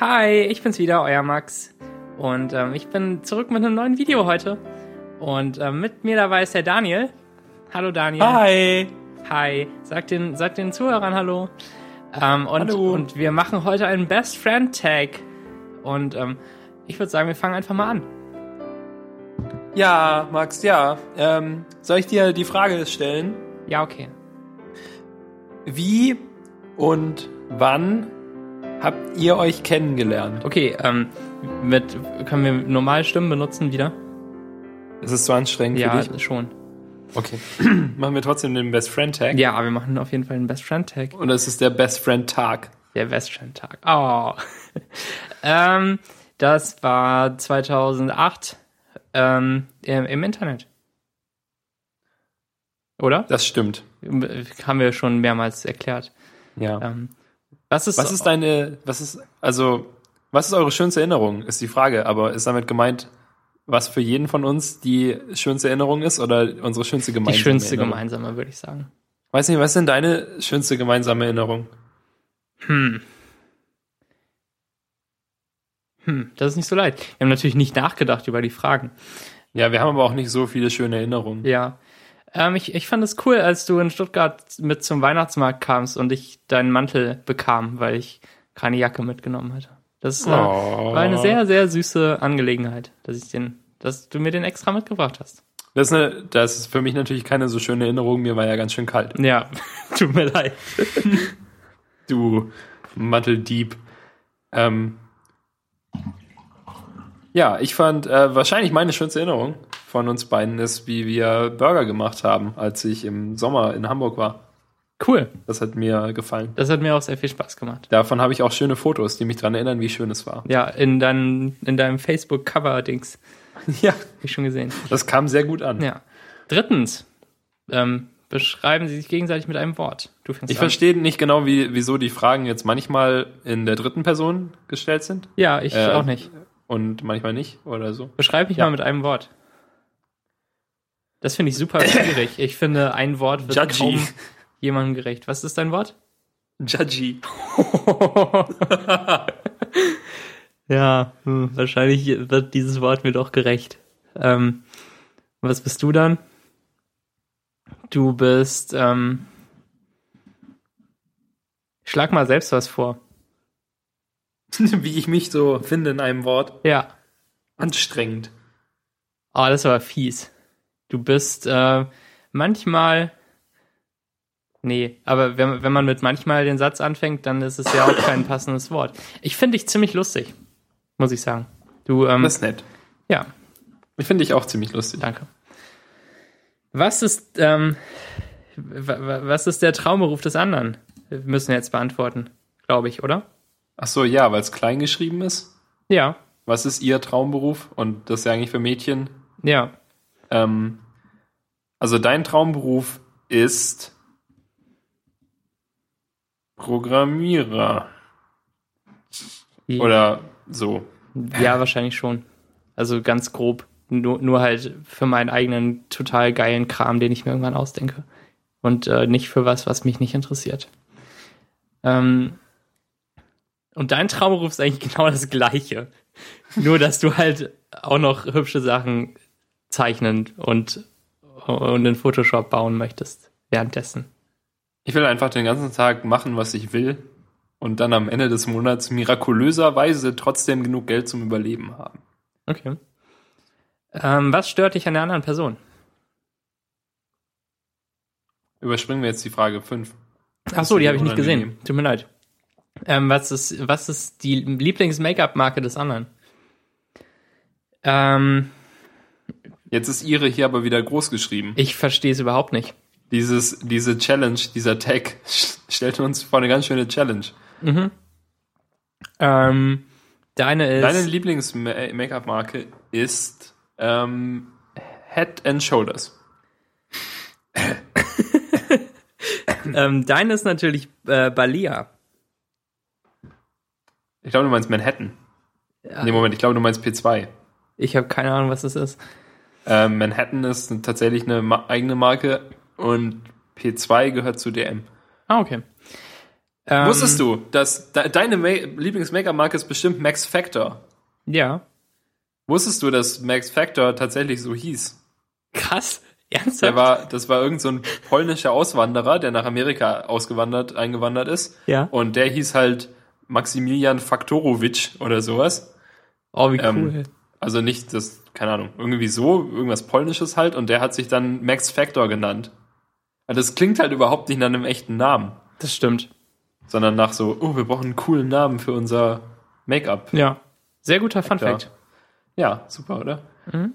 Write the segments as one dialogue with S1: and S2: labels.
S1: Hi, ich bin's wieder, euer Max. Und ähm, ich bin zurück mit einem neuen Video heute. Und ähm, mit mir dabei ist der Daniel. Hallo Daniel.
S2: Hi.
S1: Hi. Sag den, sag den Zuhörern Hallo. Ähm, und,
S2: Hallo.
S1: und wir machen heute einen Best Friend Tag. Und ähm, ich würde sagen, wir fangen einfach mal an.
S2: Ja, Max, ja. Ähm, soll ich dir die Frage stellen?
S1: Ja, okay.
S2: Wie und wann habt ihr euch kennengelernt?
S1: Okay, ähm, mit, können wir normale Stimmen benutzen wieder?
S2: Ist es zu anstrengend
S1: Ja,
S2: für dich?
S1: schon.
S2: Okay. Machen wir trotzdem den Best Friend Tag.
S1: Ja, wir machen auf jeden Fall einen Best Friend Tag.
S2: Und es ist der Best Friend Tag.
S1: Der Best Friend Tag. Oh. ähm, das war 2008 ähm, im, im Internet. Oder?
S2: Das stimmt.
S1: Haben wir schon mehrmals erklärt.
S2: Ja.
S1: Ähm, was ist,
S2: Was ist deine, was ist, also, was ist eure schönste Erinnerung, ist die Frage, aber ist damit gemeint, was für jeden von uns die schönste Erinnerung ist oder unsere schönste
S1: die
S2: gemeinsame
S1: schönste
S2: Erinnerung?
S1: gemeinsame, würde ich sagen?
S2: Weiß nicht, was ist denn deine schönste gemeinsame Erinnerung?
S1: Hm. Hm, das ist nicht so leicht. Wir haben natürlich nicht nachgedacht über die Fragen.
S2: Ja, wir haben aber auch nicht so viele schöne Erinnerungen.
S1: Ja. Ähm, ich, ich fand es cool, als du in Stuttgart mit zum Weihnachtsmarkt kamst und ich deinen Mantel bekam, weil ich keine Jacke mitgenommen hatte. Das äh,
S2: Oh.
S1: war eine sehr, sehr süße Angelegenheit, dass ich den, dass du mir den extra mitgebracht hast.
S2: Das ist, eine, das ist für mich natürlich keine so schöne Erinnerung. Mir war ja ganz schön kalt.
S1: Ja, tut mir leid.
S2: Du Manteldieb. Ähm, ja, ich fand äh, wahrscheinlich meine schönste Erinnerung von uns beiden ist, wie wir Burger gemacht haben, als ich im Sommer in Hamburg war.
S1: Cool.
S2: Das hat mir gefallen.
S1: Das hat mir auch sehr viel Spaß gemacht.
S2: Davon habe ich auch schöne Fotos, die mich daran erinnern, wie schön es war.
S1: Ja, in, dein, in deinem Facebook-Cover-Dings.
S2: Ja,
S1: Hab ich schon gesehen.
S2: das kam sehr gut an.
S1: Ja. Drittens, ähm, beschreiben sie sich gegenseitig mit einem Wort. Du fängst
S2: Ich
S1: an.
S2: verstehe nicht genau, wie, wieso die Fragen jetzt manchmal in der dritten Person gestellt sind
S1: Ja, ich
S2: Äh,
S1: auch nicht.
S2: und manchmal nicht oder so.
S1: Beschreib mich
S2: Ja.
S1: mal mit einem Wort. Das finde ich super schwierig. Ich finde, ein Wort wird
S2: Judgy.
S1: kaum jemandem gerecht. Was ist dein Wort?
S2: Judgy.
S1: ja, hm, wahrscheinlich wird dieses Wort mir doch gerecht. Ähm, was bist du dann? Du bist, ähm, schlag mal selbst was vor.
S2: wie ich mich so finde in einem Wort.
S1: Ja.
S2: Anstrengend.
S1: Oh, das war fies. Du bist äh, manchmal. Nee, aber wenn, wenn man mit manchmal den Satz anfängt, dann ist es ja auch kein passendes Wort. Ich finde dich ziemlich lustig, muss ich sagen. Du, ähm,
S2: Das ist nett.
S1: ja,
S2: Ich finde ich auch ziemlich lustig.
S1: danke. Was ist, ähm, wa- wa- was ist der Traumberuf des anderen? Wir müssen jetzt beantworten, glaube ich, oder?
S2: Ach so, ja, weil es klein geschrieben ist.
S1: Ja,
S2: Was ist Ihr Traumberuf? Und das ist ja eigentlich für Mädchen.
S1: ja.
S2: Ähm, also dein Traumberuf ist Programmierer. Oder so.
S1: Ja, wahrscheinlich schon. Also ganz grob. Nur, nur halt für meinen eigenen total geilen Kram, den ich mir irgendwann ausdenke. Und äh, nicht für was, was mich nicht interessiert. Ähm, und dein Traumberuf ist eigentlich genau das gleiche. Nur, dass du halt auch noch hübsche Sachen zeichnen und, und in Photoshop bauen möchtest währenddessen.
S2: Ich will einfach den ganzen Tag machen, was ich will. Und dann am Ende des Monats mirakulöserweise trotzdem genug Geld zum Überleben haben.
S1: Okay. Ähm, was stört dich an der anderen Person?
S2: Überspringen wir jetzt die Frage 5.
S1: Ach so, die habe ich nicht gesehen. Tut mir leid. Ähm, was ist, was ist die Lieblings-Make-up-Marke des anderen? Ähm,
S2: Jetzt ist ihre hier aber wieder groß geschrieben.
S1: ich verstehe es überhaupt nicht.
S2: Dieses, diese Challenge, dieser Tag stellt uns vor eine ganz schöne Challenge.
S1: Ähm, deine ist.
S2: Deine Lieblings-Make-up-Marke ist ähm, Head and Shoulders.
S1: ähm, deine ist natürlich äh, Balia.
S2: Ich glaube, du meinst Manhattan.
S1: Ja.
S2: Nee, Moment, ich glaube, du meinst P2.
S1: Ich habe keine Ahnung, was das ist.
S2: Ähm, Manhattan ist tatsächlich eine ma eigene Marke und P2 gehört zu DM.
S1: Ah, okay. Ähm,
S2: Wusstest du, dass de deine Ma Lieblings-Make-up-Marke ist bestimmt Max Factor?
S1: Ja.
S2: Wusstest du, dass Max Factor tatsächlich so hieß?
S1: Krass.
S2: Der
S1: Ernsthaft?
S2: war, das war irgend so ein polnischer Auswanderer, der nach Amerika ausgewandert, eingewandert ist.
S1: Ja.
S2: Und der hieß halt Maximilian Faktorowitsch oder sowas.
S1: oh, wie
S2: ähm,
S1: cool.
S2: Also nicht das, keine Ahnung, irgendwie so, irgendwas Polnisches halt. Und der hat sich dann Max Factor genannt. Also das klingt halt überhaupt nicht nach einem echten Namen,
S1: das stimmt.
S2: sondern nach so, oh, wir brauchen einen coolen Namen für unser Make-up.
S1: Ja. Sehr guter Fun. Fact.
S2: Ja, super, oder?
S1: Mhm.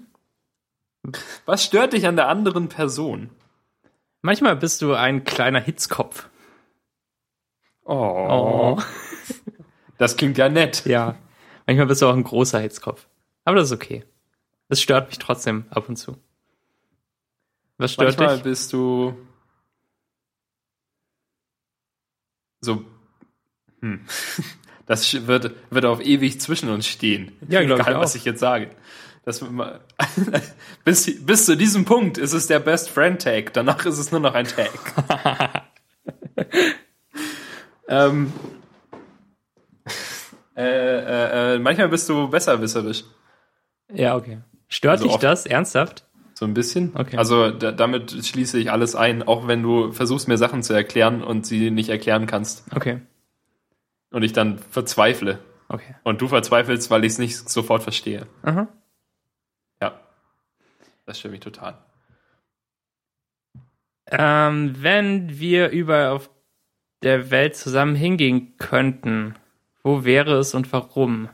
S2: Was stört dich an der anderen Person?
S1: Manchmal bist du ein kleiner Hitzkopf.
S2: Oh. Das klingt ja nett.
S1: Ja. Manchmal bist du auch ein großer Hitzkopf. Aber das ist okay. Es stört mich trotzdem ab und zu. Was stört
S2: Manchmal
S1: dich?
S2: bist du so. Hm. Das wird, wird auf ewig zwischen uns stehen.
S1: Ja, glaub ich
S2: Egal, was ich jetzt sage. Das, bis, bis zu diesem Punkt ist es der Best Friend Tag. Danach ist es nur noch ein Tag. ähm, äh, äh, äh, manchmal bist du besserwisserisch.
S1: Ja, okay. Stört
S2: Also
S1: dich das ernsthaft?
S2: So ein bisschen.
S1: Okay.
S2: Also da, damit schließe ich alles ein, auch wenn du versuchst, mir Sachen zu erklären und sie nicht erklären kannst.
S1: Okay.
S2: Und ich dann verzweifle.
S1: Okay.
S2: Und du verzweifelst, weil ich es nicht sofort verstehe.
S1: Aha.
S2: Ja. Das stört mich total.
S1: Ähm, wenn wir überall auf der Welt zusammen hingehen könnten, wo wäre es und warum?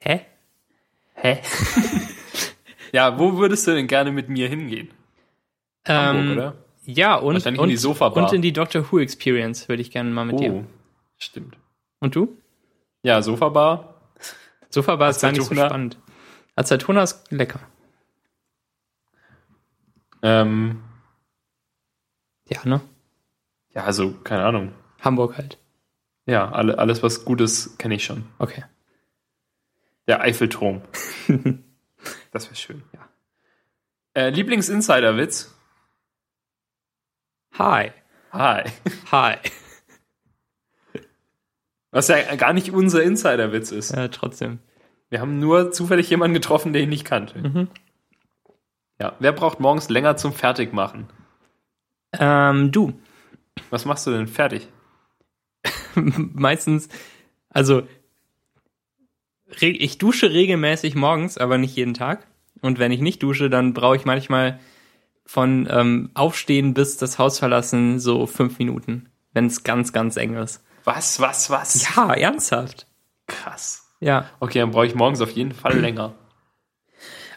S1: Hä?
S2: Hä? ja, wo würdest du denn gerne mit mir hingehen? Hamburg,
S1: Ähm,
S2: oder?
S1: Ja, und,
S2: Wahrscheinlich in
S1: und,
S2: die Sofabar.
S1: und in die Doctor Who Experience würde ich gerne mal mit dir.
S2: Oh, stimmt.
S1: Und du?
S2: Ja, Sofabar.
S1: Sofabar ist gar nicht so spannend. Azatona ist lecker.
S2: Ähm,
S1: Ja, ne?
S2: ja, also, keine Ahnung.
S1: Hamburg halt.
S2: Ja, alle, alles, was gut ist, kenne ich schon.
S1: Okay.
S2: Der Eiffelturm. das wäre schön. Ja. Äh, Lieblings-Insider-Witz?
S1: Hi.
S2: Hi.
S1: Hi.
S2: Was ja gar nicht unser Insider-Witz ist.
S1: Ja, trotzdem.
S2: Wir haben nur zufällig jemanden getroffen, den ich nicht kannte.
S1: Mhm.
S2: Ja. Wer braucht morgens länger zum Fertigmachen?
S1: Ähm, du.
S2: Was machst du denn fertig?
S1: Meistens, also, ich dusche regelmäßig morgens, aber nicht jeden Tag. Und wenn ich nicht dusche, dann brauche ich manchmal von ähm, Aufstehen bis das Haus verlassen so fünf Minuten, wenn es ganz, ganz eng ist.
S2: Was, was, was?
S1: Ja, ernsthaft.
S2: Krass.
S1: Ja.
S2: Okay, dann brauche ich morgens auf jeden Fall länger.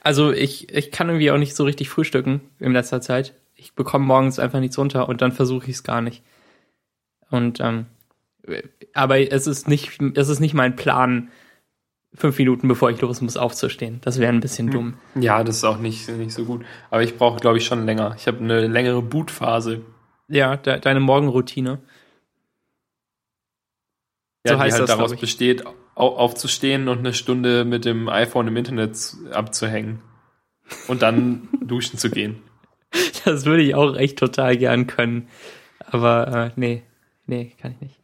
S1: Also ich, ich kann irgendwie auch nicht so richtig frühstücken in letzter Zeit. Ich bekomme morgens einfach nichts runter und dann versuche ich es gar nicht. Und ähm, aber es ist nicht, es ist nicht mein Plan, fünf Minuten bevor ich los muss, aufzustehen. Das wäre ein bisschen dumm.
S2: Ja, das ist auch nicht, nicht so gut. Aber ich brauche, glaube ich, schon länger. Ich habe eine längere Bootphase.
S1: Ja, de deine Morgenroutine.
S2: Ja,
S1: So
S2: die
S1: heißt
S2: halt
S1: das,
S2: daraus besteht, au aufzustehen und eine Stunde mit dem iPhone im Internet abzuhängen. Und dann duschen zu gehen.
S1: Das würde ich auch echt total gern können. Aber äh, nee, nee, kann ich nicht.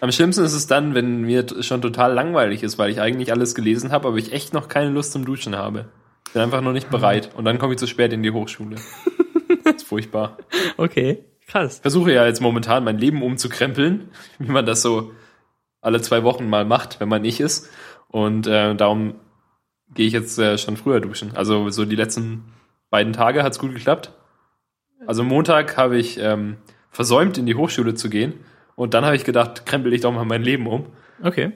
S2: Am schlimmsten ist es dann, wenn mir schon total langweilig ist, weil ich eigentlich alles gelesen habe, aber ich echt noch keine Lust zum Duschen habe. Bin einfach noch nicht bereit. Und dann komme ich zu spät in die Hochschule. Das ist furchtbar.
S1: Okay, krass.
S2: Ich versuche ja jetzt momentan mein Leben umzukrempeln, wie man das so alle zwei Wochen mal macht, wenn man nicht ist. Und äh, darum gehe ich jetzt äh, schon früher duschen. Also so die letzten beiden Tage hat's gut geklappt. Also Montag habe ich ähm, versäumt, in die Hochschule zu gehen. Und dann habe ich gedacht, krempel ich doch mal mein Leben um.
S1: Okay.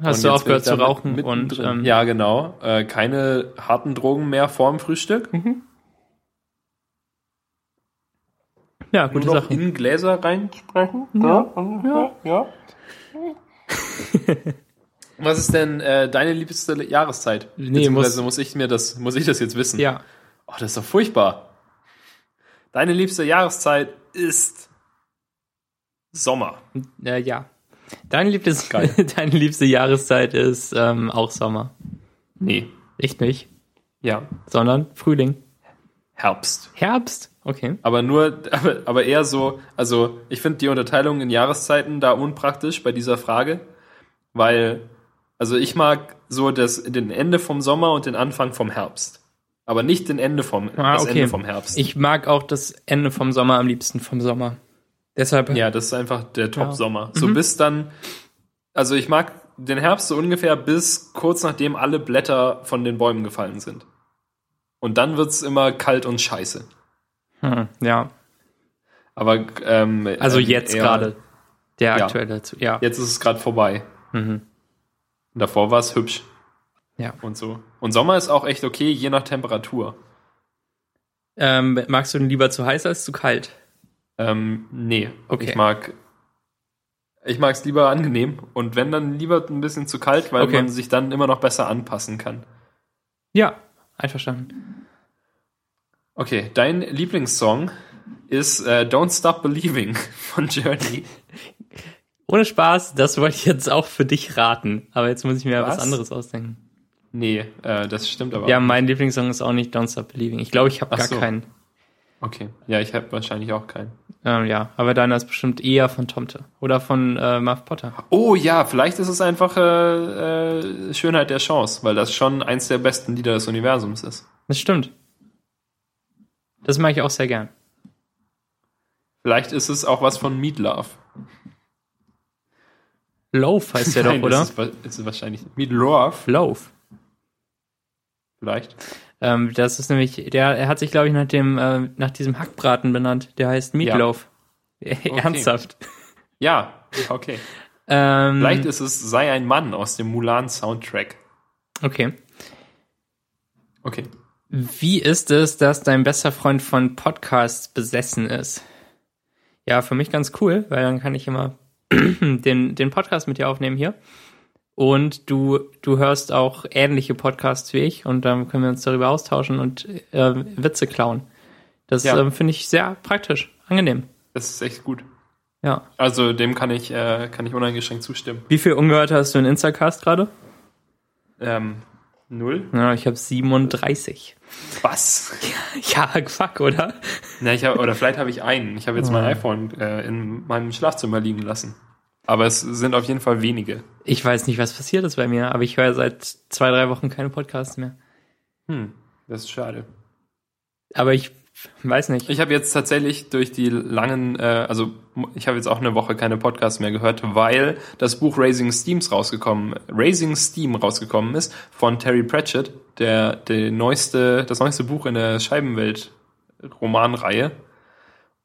S1: Hast
S2: Und
S1: du aufgehört zu rauchen und ähm,
S2: ja, genau. Äh, keine harten Drogen mehr vorm Frühstück.
S1: ja, gute
S2: Nur noch
S1: Sache.
S2: in Gläser reinsprechen.
S1: Ja.
S2: ja. ja. Was ist denn äh, deine liebste Jahreszeit?
S1: Nee, muss-
S2: muss ich mir das, muss ich das jetzt wissen?
S1: Ja.
S2: Oh, das ist doch furchtbar. Deine liebste Jahreszeit ist Sommer.
S1: Äh, ja. Deine liebste,
S2: Geil.
S1: deine liebste Jahreszeit ist ähm, auch Sommer.
S2: Nee.
S1: Echt nicht,
S2: Ja.
S1: sondern Frühling.
S2: Herbst.
S1: Herbst? Okay.
S2: Aber nur, aber, aber eher so, also ich finde die Unterteilung in Jahreszeiten da unpraktisch bei dieser Frage, weil, also ich mag so das, den Ende vom Sommer und den Anfang vom Herbst. Aber nicht den Ende vom,
S1: Ah,
S2: das
S1: okay.
S2: Ende vom Herbst.
S1: Ich mag auch das Ende vom Sommer am liebsten vom Sommer. Deshalb.
S2: ja, das ist einfach der Top-Sommer.
S1: Mhm.
S2: So bis dann, also ich mag den Herbst so ungefähr bis kurz nachdem alle Blätter von den Bäumen gefallen sind. Und dann wird's immer kalt und scheiße.
S1: Hm, ja.
S2: Aber ähm,
S1: Also
S2: ähm,
S1: jetzt gerade. Der
S2: Ja.
S1: aktuelle. zu- Ja.
S2: Jetzt ist es gerade vorbei.
S1: Mhm.
S2: Und davor war es hübsch
S1: ja.
S2: und so. Und Sommer ist auch echt okay, je nach Temperatur.
S1: Ähm, magst du den lieber zu heiß als zu kalt?
S2: Ähm, nee,
S1: Okay.
S2: ich mag ich mag es lieber angenehm und wenn dann lieber ein bisschen zu kalt, weil
S1: Okay.
S2: man sich dann immer noch besser anpassen kann.
S1: Ja, einverstanden.
S2: Okay, dein Lieblingssong ist äh, Don't Stop Believing von Journey.
S1: Ohne Spaß, das wollte ich jetzt auch für dich raten. Aber jetzt muss ich mir was,
S2: Was?
S1: anderes ausdenken.
S2: Nee, äh, das stimmt aber.
S1: Ja, mein Lieblingssong ist auch nicht Don't Stop Believing. Ich glaube, ich habe gar
S2: so.
S1: keinen.
S2: Okay, ja, ich habe wahrscheinlich auch keinen.
S1: Ähm, ja, aber deiner ist bestimmt eher von Tomte. Oder von äh, Muff Potter.
S2: Oh ja, vielleicht ist es einfach äh, äh, Schönheit der Chance, weil das schon eins der besten Lieder des Universums ist.
S1: Das stimmt. Das mag ich auch sehr gern.
S2: Vielleicht ist es auch was von Meat Love.
S1: Loaf heißt der
S2: Nein,
S1: doch, oder?
S2: Das ist, ist wahrscheinlich Meat Love,
S1: Loaf.
S2: vielleicht.
S1: Ähm, das ist nämlich, der, er hat sich, glaube ich, nach dem, äh, nach diesem Hackbraten benannt. Der heißt Meatloaf. Ernsthaft.
S2: Ja, okay.
S1: Ähm,
S2: Vielleicht ist es Sei ein Mann aus dem Mulan-Soundtrack.
S1: Okay.
S2: Okay.
S1: Wie ist es, dass dein bester Freund von Podcasts besessen ist? Ja, für mich ganz cool, weil dann kann ich immer den, den Podcast mit dir aufnehmen hier. Und du, du hörst auch ähnliche Podcasts wie ich und dann können wir uns darüber austauschen und äh, Witze klauen. Das
S2: Ja.
S1: ähm, finde ich sehr praktisch, angenehm.
S2: Das ist echt gut.
S1: Ja.
S2: Also dem kann ich, äh, kann ich uneingeschränkt zustimmen.
S1: Wie viel ungehört hast du in Instacast gerade?
S2: Ähm, null?
S1: Ja, ich habe 37.
S2: Was?
S1: Ja, fuck, oder?
S2: Na, ich hab, oder vielleicht habe ich einen. Ich habe jetzt mein
S1: Oh.
S2: iPhone äh, in meinem Schlafzimmer liegen lassen. Aber es sind auf jeden Fall wenige.
S1: Ich weiß nicht, was passiert ist bei mir, aber ich höre seit zwei, drei Wochen keine Podcasts mehr.
S2: Hm, das ist schade.
S1: Aber ich weiß nicht.
S2: Ich habe jetzt tatsächlich durch die langen, äh, also ich habe jetzt auch eine Woche keine Podcasts mehr gehört, weil das Buch Raising Steams rausgekommen, Raising Steam rausgekommen ist von Terry Pratchett, der, der neueste, das neueste Buch in der Scheibenwelt Romanreihe.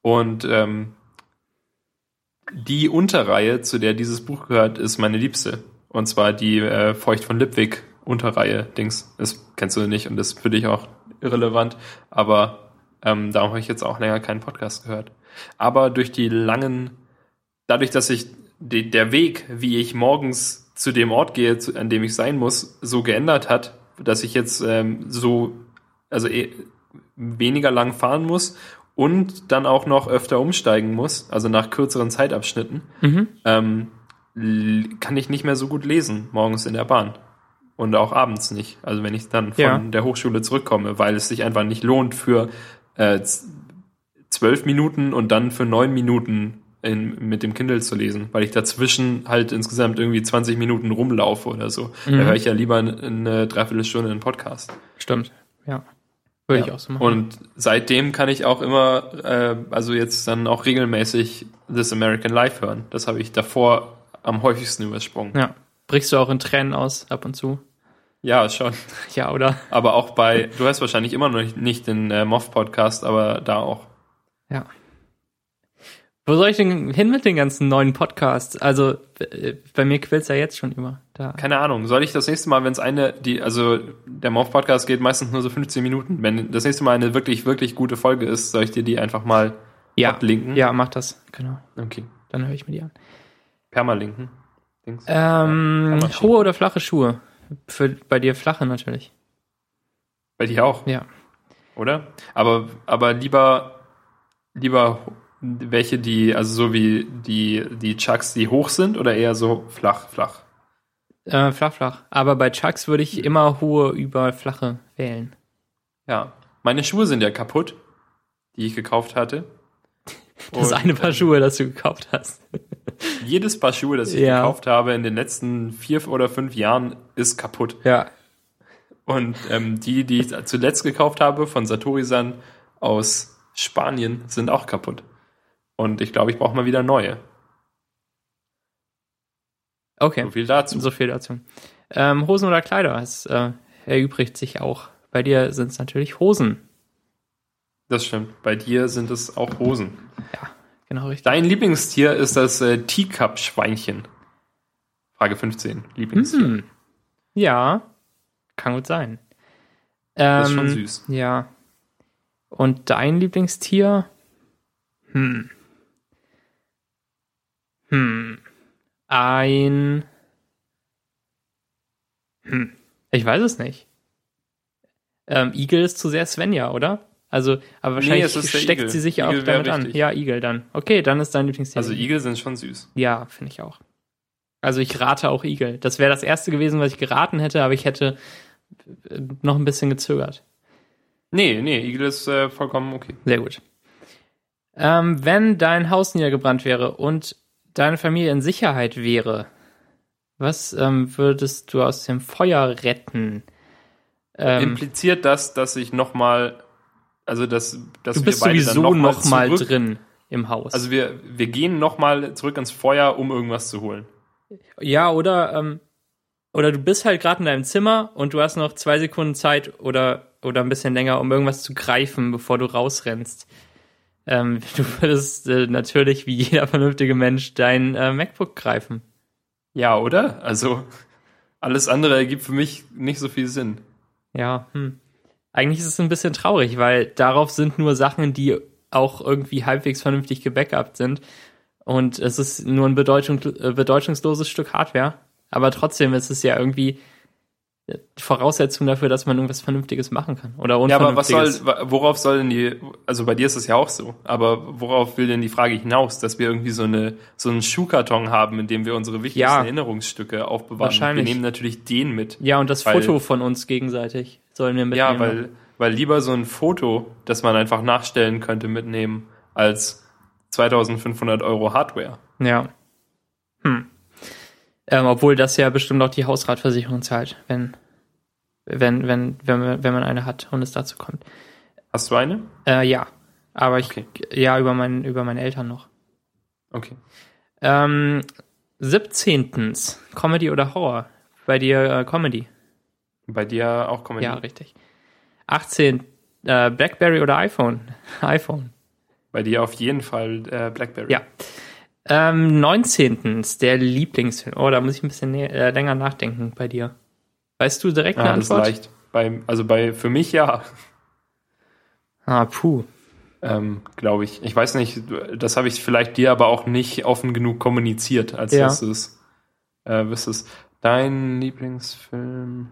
S2: Und ähm, die Unterreihe, zu der dieses Buch gehört, ist meine liebste. Und zwar die äh, Feucht von Lipwig Unterreihe Dings. Das kennst du nicht und das für dich auch irrelevant. Aber ähm, darum habe ich jetzt auch länger keinen Podcast gehört. Aber durch die langen, dadurch, dass sich die, der Weg, wie ich morgens zu dem Ort gehe, zu, an dem ich sein muss, so geändert hat, dass ich jetzt ähm, so, also eh, weniger lang fahren muss und dann auch noch öfter umsteigen muss, also nach kürzeren Zeitabschnitten,
S1: Mhm.
S2: ähm, kann ich nicht mehr so gut lesen morgens in der Bahn. Und auch abends nicht. Also wenn ich dann von
S1: Ja.
S2: der Hochschule zurückkomme, weil es sich einfach nicht lohnt für äh, zwölf Minuten und dann für neun Minuten in, mit dem Kindle zu lesen, weil ich dazwischen halt insgesamt irgendwie 20 Minuten rumlaufe oder so. Da
S1: Mhm.
S2: höre ich ja lieber eine, eine Dreiviertelstunde einen Podcast.
S1: Stimmt. Ja. Würde
S2: Ja.
S1: ich auch so machen.
S2: Und seitdem kann ich auch immer, äh, also jetzt dann auch regelmäßig This American Life hören. Das habe ich davor am häufigsten übersprungen.
S1: ja. Brichst du auch in Tränen aus ab und zu?
S2: Ja, schon.
S1: Ja, oder?
S2: Aber auch bei, du hörst wahrscheinlich immer noch nicht, nicht den äh, Moff-Podcast, aber da auch.
S1: Ja. Wo soll ich denn hin mit den ganzen neuen Podcasts? Also, äh, bei mir quillt's ja jetzt schon über. Da.
S2: Keine Ahnung. Soll ich das nächste Mal, wenn es eine, die, also der Moff-Podcast geht meistens nur so 15 Minuten. Wenn das nächste Mal eine wirklich, wirklich gute Folge ist, soll ich dir die einfach mal
S1: Ja.
S2: ablinken?
S1: Ja, mach das. Genau.
S2: Okay.
S1: Dann höre ich mir die an.
S2: Permalinken. Dings.
S1: Ähm,
S2: man
S1: hohe oder flache Schuhe? Für, bei dir flache natürlich.
S2: Bei dir auch.
S1: Ja.
S2: oder? Aber, aber lieber, lieber welche, die, also so wie die, die Chucks, die hoch sind oder eher so flach, flach?
S1: Äh, flach, flach. Aber bei Chucks würde ich immer hohe über flache wählen.
S2: Ja. Meine Schuhe sind ja kaputt, die ich gekauft hatte.
S1: Das
S2: Und,
S1: eine Paar
S2: äh,
S1: Schuhe, das du gekauft hast.
S2: Jedes Paar Schuhe, das ich
S1: Ja.
S2: gekauft habe in den letzten vier oder fünf Jahren, ist kaputt.
S1: Ja.
S2: Und ähm, die, die ich zuletzt gekauft habe von Satori-san aus Spanien, sind auch kaputt. Und ich glaube, ich brauche mal wieder neue.
S1: Okay.
S2: So viel dazu.
S1: So viel dazu. Ähm, Hosen oder Kleider? Es äh, erübrigt sich auch. Bei dir sind es natürlich Hosen.
S2: Das stimmt. Bei dir sind es auch Hosen.
S1: Genau richtig.
S2: Dein Lieblingstier ist das äh, Teacup-Schweinchen. Frage 15. Lieblingstier.
S1: Hm. Ja, kann gut sein.
S2: Das ist schon
S1: Ähm,
S2: süß.
S1: Ja. Und dein Lieblingstier? Hm. Hm. Ein. Hm. Ich weiß es nicht. Ähm, Igel ist zu sehr Svenja, oder? Also, aber wahrscheinlich
S2: der
S1: steckt sie sich
S2: Igel
S1: auch damit an. Ja, Igel dann. Okay, dann ist dein Lieblingstier.
S2: Also Igel sind schon süß.
S1: Ja, finde ich auch. Also ich rate auch Igel. Das wäre das erste gewesen, was ich geraten hätte, aber ich hätte äh, noch ein bisschen gezögert.
S2: Nee, nee, Igel ist äh, vollkommen okay.
S1: Sehr gut. Ähm, wenn dein Haus niedergebrannt wäre und deine Familie in Sicherheit wäre, was ähm, würdest du aus dem Feuer retten? Ähm,
S2: Impliziert das, dass ich nochmal, also dass, dass
S1: du bist
S2: wir beide
S1: sowieso
S2: dann
S1: noch
S2: noch
S1: mal
S2: zurück,
S1: drin im Haus.
S2: Also wir, wir gehen nochmal zurück ins Feuer, um irgendwas zu holen.
S1: Ja, oder, ähm, oder du bist halt gerade in deinem Zimmer und du hast noch zwei Sekunden Zeit oder, oder ein bisschen länger, um irgendwas zu greifen, bevor du rausrennst. Ähm, du würdest äh, natürlich, wie jeder vernünftige Mensch, dein äh, MacBook greifen.
S2: Ja, oder? Also alles andere ergibt für mich nicht so viel Sinn.
S1: Ja, hm. Eigentlich ist es ein bisschen traurig, weil darauf sind nur Sachen, die auch irgendwie halbwegs vernünftig gebackupt sind. Und es ist nur ein bedeutung, äh, bedeutungsloses Stück Hardware. Aber trotzdem ist es ja irgendwie Voraussetzung dafür, dass man irgendwas Vernünftiges machen kann. Oder
S2: Ja, aber was soll, worauf soll denn die, also bei dir ist es ja auch so, aber worauf will denn die Frage hinaus, dass wir irgendwie so eine, so einen Schuhkarton haben, in dem wir unsere wichtigsten
S1: Ja.
S2: Erinnerungsstücke aufbewahren.
S1: Wahrscheinlich.
S2: Wir nehmen natürlich den mit.
S1: Ja, und das
S2: weil-
S1: Foto von uns gegenseitig sollen wir mitnehmen.
S2: Ja, weil, weil lieber so ein Foto, das man einfach nachstellen könnte, mitnehmen, als 2500 Euro Hardware.
S1: Ja. Hm. Ähm, obwohl das ja bestimmt auch die Hausratversicherung zahlt, wenn, wenn, wenn, wenn, man- wenn man eine hat und es dazu kommt.
S2: Hast du eine?
S1: Äh, ja. Aber ich,
S2: Okay.
S1: ja, über, mein, über meine Eltern noch.
S2: Okay.
S1: Ähm, 17. Comedy oder Horror? Bei dir äh, Comedy.
S2: Bei dir auch Comedy?
S1: Ja, richtig. 18. Äh, Blackberry oder iPhone? iPhone.
S2: Bei dir auf jeden Fall äh, Blackberry.
S1: Ja. Ähm, 19. Der Lieblingsfilm. Oh, da muss ich ein bisschen äh, länger nachdenken bei dir. Weißt du direkt eine
S2: Ah, das
S1: Antwort?
S2: leicht. Bei, also bei, für mich ja,
S1: Ah, puh.
S2: ähm, glaube ich. Ich weiß nicht, das habe ich vielleicht dir aber auch nicht offen genug kommuniziert, als
S1: Ja.
S2: dass du es äh, wüsstest. Dein Lieblingsfilm?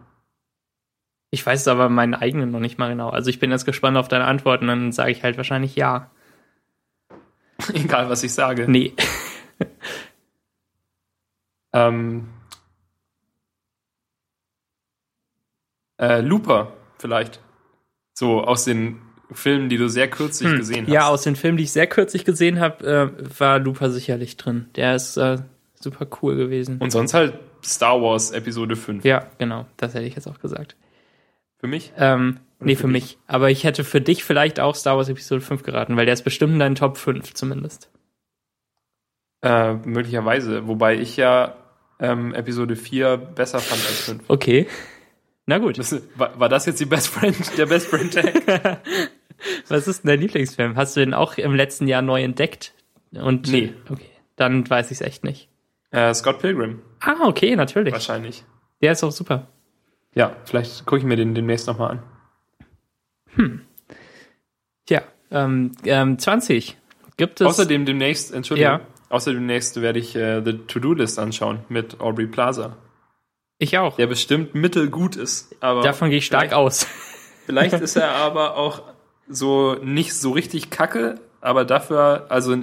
S1: Ich weiß es aber meinen eigenen noch nicht mal genau. Also ich bin jetzt gespannt auf deine Antworten, dann sage ich halt wahrscheinlich ja.
S2: Egal, was ich sage.
S1: Nee.
S2: Ähm, äh, Looper, vielleicht. So aus den Filmen, die du sehr kürzlich
S1: Hm.
S2: gesehen hast.
S1: Ja, aus den Filmen, die ich sehr kürzlich gesehen habe, äh, war Looper sicherlich drin. Der ist äh, super cool gewesen.
S2: Und sonst halt Star Wars Episode 5.
S1: ja, genau, das hätte ich jetzt auch gesagt.
S2: Für mich?
S1: Ähm, nee,
S2: für
S1: für
S2: dich?
S1: mich. Aber ich hätte für dich vielleicht auch Star Wars Episode 5 geraten, weil der ist bestimmt in deinen Top 5 zumindest.
S2: Äh, möglicherweise. Wobei ich ja ähm, Episode 4 besser fand als 5.
S1: Okay. Na gut.
S2: Das, war, war das jetzt die Best Friend, der Best Friend Tag?
S1: Was ist denn dein Lieblingsfilm? Hast du den auch im letzten Jahr neu entdeckt? Und
S2: Nee.
S1: Okay, dann weiß ich es echt nicht.
S2: äh, Scott Pilgrim,
S1: Ah, okay, natürlich.
S2: wahrscheinlich.
S1: Der ist auch super.
S2: Ja, vielleicht gucke ich mir den demnächst nochmal an.
S1: Tja, ähm, ähm, 20. Gibt es.
S2: Außerdem demnächst, Entschuldigung,
S1: Ja.
S2: außerdem demnächst werde ich äh, The To-Do-List anschauen mit Aubrey Plaza.
S1: Ich auch.
S2: Der bestimmt mittelgut ist. Aber
S1: Davon gehe ich stark aus.
S2: Vielleicht ist er aber auch so nicht so richtig kacke, aber dafür, also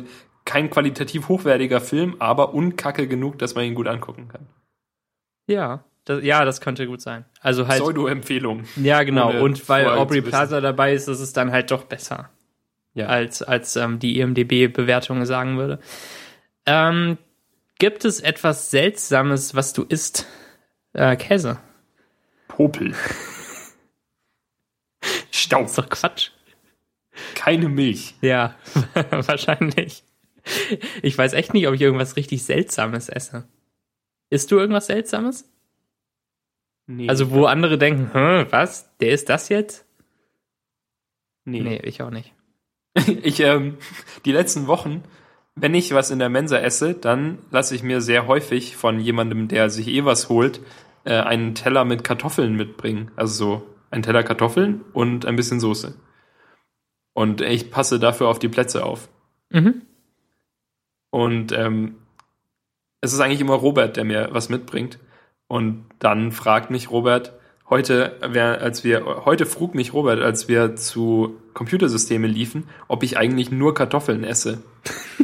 S2: kein qualitativ hochwertiger Film, aber unkacke genug, dass man ihn gut angucken kann.
S1: ja, Das, ja, das könnte gut sein. Also halt.
S2: Pseudo-Empfehlung.
S1: Ja, genau.
S2: ohne
S1: Und weil Aubrey. Plaza dabei ist, ist es dann halt doch besser,
S2: Ja.
S1: als, als ähm, die IMDB-Bewertung sagen würde. Ähm, gibt es etwas Seltsames, was du isst? Äh, Käse.
S2: Popel. Staub.
S1: ist doch Quatsch.
S2: Keine Milch.
S1: Ja, wahrscheinlich. Ich weiß echt nicht, ob ich irgendwas richtig Seltsames esse. Isst du irgendwas Seltsames?
S2: Nee.
S1: Also, wo andere denken, Hä, was? Der ist das jetzt?
S2: nee.
S1: Nee, ich auch nicht.
S2: Ich, ähm, die letzten Wochen, wenn ich was in der Mensa esse, dann lasse ich mir sehr häufig von jemandem, der sich eh was holt, äh, einen Teller mit Kartoffeln mitbringen. Also so ein Teller Kartoffeln und ein bisschen Soße. Und ich passe dafür auf die Plätze auf.
S1: Mhm.
S2: Und ähm, es ist eigentlich immer Robert, der mir was mitbringt. Und dann fragt mich Robert, heute, als wir, heute frug mich Robert, als wir zu Computersysteme liefen, ob ich eigentlich nur Kartoffeln esse.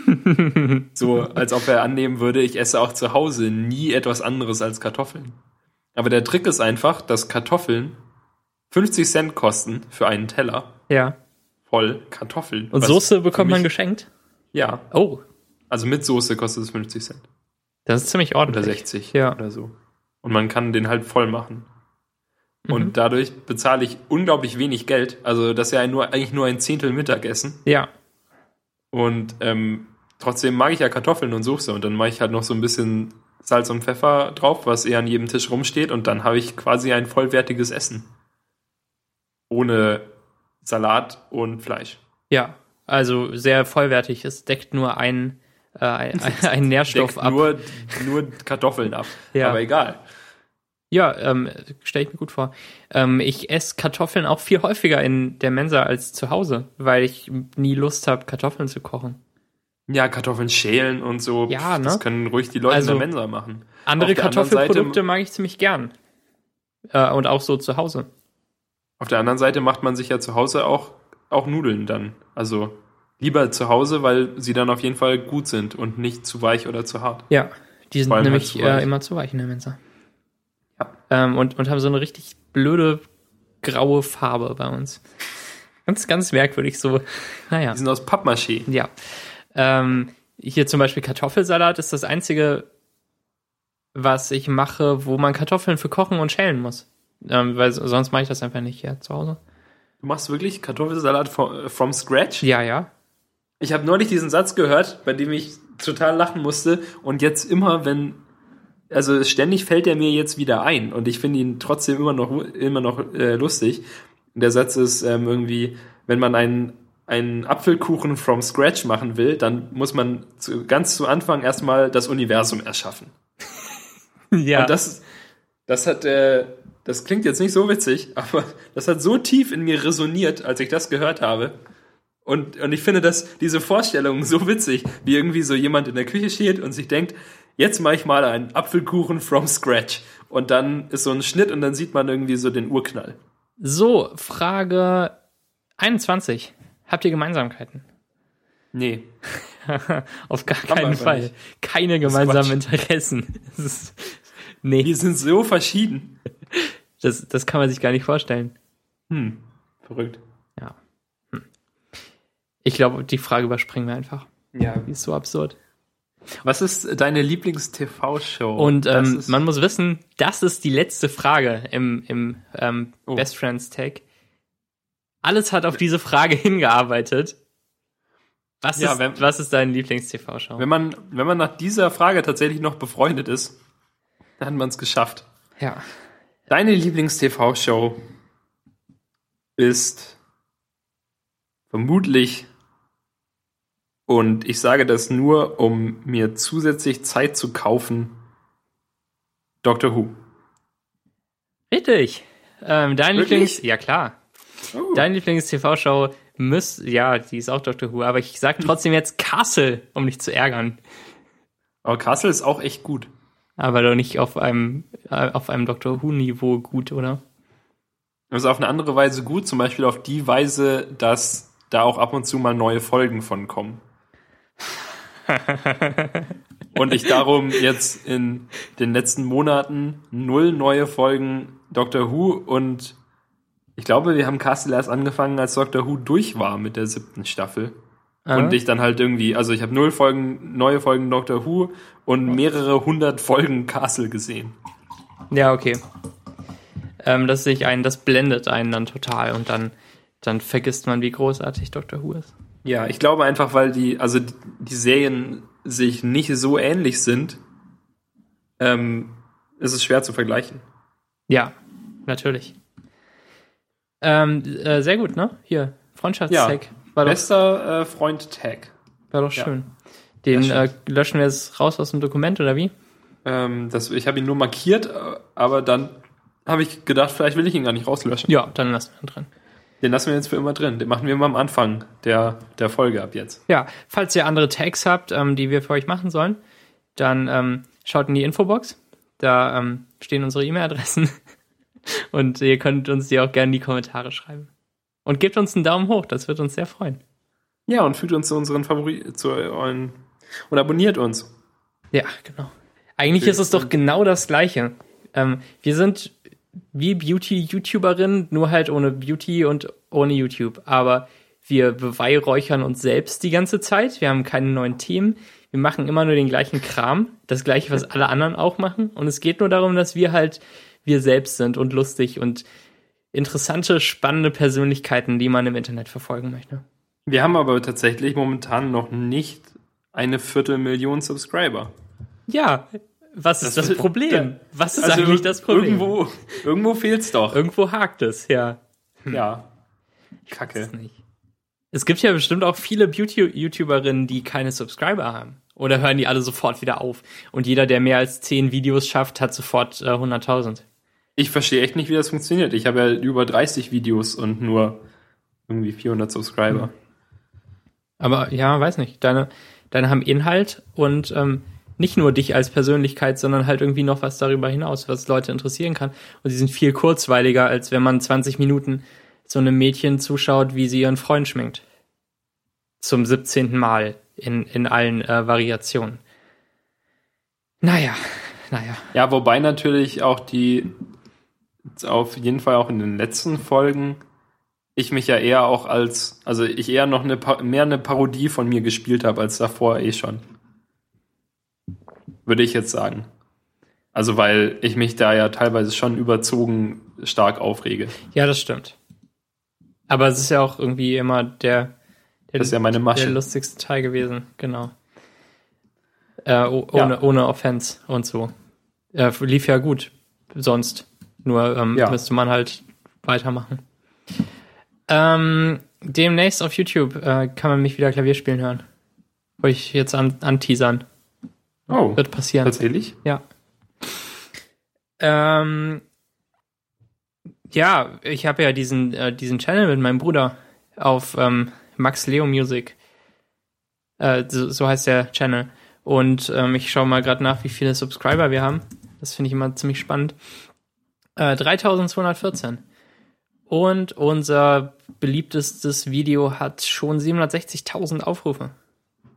S2: so, als ob er annehmen würde, ich esse auch zu Hause nie etwas anderes als Kartoffeln. Aber der Trick ist einfach, dass Kartoffeln 50 Cent kosten für einen Teller
S1: Ja.
S2: voll Kartoffeln.
S1: Und Soße bekommt man geschenkt?
S2: Ja,
S1: Oh,
S2: also mit Soße kostet es 50 Cent.
S1: das ist ziemlich
S2: Oder
S1: ordentlich.
S2: 60
S1: Ja.
S2: oder so. Und man kann den halt voll machen.
S1: Mhm.
S2: Und dadurch bezahle ich unglaublich wenig Geld. Also das ist ja nur, eigentlich nur ein Zehntel Mittagessen.
S1: Ja.
S2: Und ähm, trotzdem mag ich ja Kartoffeln und Soße. Und dann mache ich halt noch so ein bisschen Salz und Pfeffer drauf, was eher an jedem Tisch rumsteht. Und dann habe ich quasi ein vollwertiges Essen. Ohne Salat und Fleisch.
S1: Ja. Also sehr vollwertig. Es deckt nur ein, äh, ein, ein Nährstoff
S2: Deckt
S1: ab.
S2: nur, nur Kartoffeln ab.
S1: Ja.
S2: Aber egal.
S1: Ja, ähm, stelle ich mir gut vor. Ähm, ich esse Kartoffeln auch viel häufiger in der Mensa als zu Hause, weil ich nie Lust habe, Kartoffeln zu kochen.
S2: Ja, Kartoffeln schälen und so.
S1: Ja,
S2: pf, Das
S1: ne?
S2: können ruhig die Leute
S1: Also,
S2: in der Mensa machen.
S1: Andere
S2: Auf
S1: Kartoffelprodukte mag ich ziemlich gern. Äh, und auch so zu Hause.
S2: Auf der anderen Seite macht man sich ja zu Hause auch, auch Nudeln dann. Also lieber zu Hause, weil sie dann auf jeden Fall gut sind und nicht zu weich oder zu hart.
S1: Ja, die sind
S2: halt
S1: nämlich
S2: weich.
S1: äh, immer zu weich in der Mensa.
S2: Ja.
S1: Ähm, und, und haben so eine richtig blöde graue Farbe bei uns. Ganz, ganz merkwürdig so. Naja.
S2: Die sind aus Pappmaché.
S1: Ja. Ähm, hier zum Beispiel Kartoffelsalat ist das einzige, was ich mache, wo man Kartoffeln für kochen und schälen muss. Ähm, weil so- sonst mache ich das einfach nicht hier zu Hause.
S2: Du machst wirklich Kartoffelsalat from, from scratch?
S1: Ja, ja.
S2: Ich habe neulich diesen Satz gehört, bei dem ich total lachen musste und jetzt immer, wenn also ständig fällt er mir jetzt wieder ein und ich finde ihn trotzdem immer noch immer noch äh, lustig. Der Satz ist ähm, irgendwie, wenn man einen einen Apfelkuchen from scratch machen will, dann muss man zu, ganz zu Anfang erstmal das Universum erschaffen.
S1: Ja.
S2: Und das, das hat, äh, das klingt jetzt nicht so witzig, aber das hat so tief in mir resoniert, als ich das gehört habe. Und, und ich finde das, diese Vorstellung so witzig, wie irgendwie so jemand in der Küche steht und sich denkt, jetzt mache ich mal einen Apfelkuchen from scratch. Und dann ist so ein Schnitt und dann sieht man irgendwie so den Urknall.
S1: so, Frage 21. Habt ihr Gemeinsamkeiten?
S2: Nee.
S1: Auf gar
S2: Haben
S1: keinen Fall.
S2: nicht.
S1: Keine gemeinsamen Interessen. Ist, nee,
S2: Wir sind so verschieden.
S1: das, das kann man sich gar nicht vorstellen.
S2: Hm. Verrückt.
S1: Ja. Hm. Ich glaube, die Frage überspringen wir einfach.
S2: Ja.
S1: Die ist so absurd.
S2: Was ist deine Lieblings-TV-Show?
S1: Und ähm, man muss wissen, das ist die letzte Frage im, im ähm,
S2: Oh.
S1: Best Friends Tag. Alles hat auf diese Frage hingearbeitet. Was,
S2: Ja,
S1: ist,
S2: wenn-
S1: was ist deine Lieblings-TV-Show?
S2: Wenn man, wenn man nach dieser Frage tatsächlich noch befreundet ist, dann hat man es geschafft.
S1: Ja.
S2: Deine Lieblings-TV-Show ist vermutlich, und ich sage das nur, um mir zusätzlich Zeit zu kaufen, Doctor Who.
S1: Richtig. Ähm, dein
S2: Wirklich?
S1: Lieblings... Ja, klar.
S2: Oh.
S1: Dein Lieblings-TV-Show müsste... Ja, die ist auch Doctor Who, aber ich sag trotzdem jetzt Castle, um dich zu ärgern.
S2: Aber Castle ist auch echt gut.
S1: Aber doch nicht auf einem, äh, auf einem Doctor Who-Niveau gut, oder?
S2: Also auf eine andere Weise gut, zum Beispiel auf die Weise, dass da auch ab und zu mal neue Folgen von kommen. und ich darum jetzt in den letzten Monaten null neue Folgen Doctor Who und ich glaube, wir haben Castle erst angefangen, als Doctor Who durch war mit der siebten Staffel.
S1: Aha.
S2: Und ich dann halt irgendwie, also ich habe null Folgen, neue Folgen Doctor Who und mehrere hundert Folgen Castle gesehen.
S1: Ja, okay. Ähm, das sehe ich ein, das blendet einen dann total und dann, dann vergisst man, wie großartig Doctor Who ist.
S2: Ja, ich glaube einfach, weil die, also die, die Serien sich nicht so ähnlich sind, ähm, ist es schwer zu vergleichen.
S1: Ja, natürlich. Ähm, äh, sehr gut, ne? Hier, Freundschaftstag. Doch,
S2: Bester äh, Freund Tag.
S1: war doch
S2: ja.
S1: schön. Den
S2: Das
S1: äh, löschen wir jetzt raus aus dem Dokument, oder wie?
S2: Ähm, das, ich habe ihn nur markiert, äh, aber dann habe ich gedacht, vielleicht will ich ihn gar nicht rauslöschen.
S1: Ja, dann lassen wir ihn drin.
S2: Den lassen wir jetzt für immer drin. Den machen wir immer am Anfang der, der Folge ab jetzt.
S1: Ja, falls ihr andere Tags habt, ähm, die wir für euch machen sollen, dann ähm, schaut in die Infobox. Da ähm, stehen unsere E-Mail-Adressen. Und ihr könnt uns die auch gerne in die Kommentare schreiben. Und gebt uns einen Daumen hoch, das wird uns sehr freuen.
S2: Ja, und fügt uns zu unseren Favoriten, zu euren, und abonniert uns.
S1: Ja, genau. Eigentlich ist es doch genau das Gleiche. Ähm, wir sind wie Beauty-YouTuberinnen, nur halt ohne Beauty und ohne YouTube. Aber wir beweihräuchern uns selbst die ganze Zeit. Wir haben keine neuen Themen. Wir machen immer nur den gleichen Kram. Das gleiche, was alle anderen auch machen. Und es geht nur darum, dass wir halt wir selbst sind und lustig und interessante, spannende Persönlichkeiten, die man im Internet verfolgen möchte.
S2: Wir haben aber tatsächlich momentan noch nicht eine Viertelmillion Subscriber.
S1: Ja, was ist das,
S2: Das-
S1: Problem? Was ist
S2: Also
S1: eigentlich das Problem?
S2: Irgendwo, irgendwo fehlt's doch.
S1: Irgendwo hakt es, ja.
S2: Ja.
S1: Weiß
S2: Kacke.
S1: es nicht. Es gibt ja bestimmt auch viele Beauty-YouTuberinnen, die keine Subscriber haben. Oder hören die alle sofort wieder auf? Und jeder, der mehr als 10 Videos schafft, hat sofort äh, 100.000.
S2: Ich verstehe echt nicht, wie das funktioniert. Ich habe ja über 30 Videos und nur irgendwie 400 Subscriber.
S1: Aber ja, weiß nicht. Deine, deine haben Inhalt und ähm, nicht nur dich als Persönlichkeit, sondern halt irgendwie noch was darüber hinaus, was Leute interessieren kann. Und sie sind viel kurzweiliger, als wenn man 20 Minuten so einem Mädchen zuschaut, wie sie ihren Freund schminkt. Zum 17. Mal in, in allen äh, Variationen. Naja, naja.
S2: Ja, wobei natürlich auch die, auf jeden Fall auch in den letzten Folgen, ich mich ja eher auch als, also ich eher noch eine, mehr eine Parodie von mir gespielt habe als davor eh schon. Würde ich jetzt sagen. Also weil ich mich da ja teilweise schon überzogen stark aufrege.
S1: Ja, das stimmt. Aber es ist ja auch irgendwie immer der, der,
S2: Das ist ja meine
S1: der
S2: Masche.
S1: lustigste Teil gewesen, genau. Äh, oh- ohne,
S2: Ja.
S1: ohne Offense und so. Äh, lief ja gut, sonst. Nur ähm,
S2: Ja.
S1: müsste man halt weitermachen. Ähm, demnächst auf YouTube äh, kann man mich wieder Klavier spielen hören. Wollte ich jetzt an, anteasern.
S2: Oh,
S1: Wird passieren.
S2: tatsächlich?
S1: Ja. Ähm, ja, ich habe ja diesen, äh, diesen Channel mit meinem Bruder auf ähm, Max Leo Music. Äh, so, so heißt der Channel. Und ähm, ich schaue mal gerade nach, wie viele Subscriber wir haben. Das finde ich immer ziemlich spannend. Äh, 3214. Und unser beliebtestes Video hat schon 760.000 Aufrufe.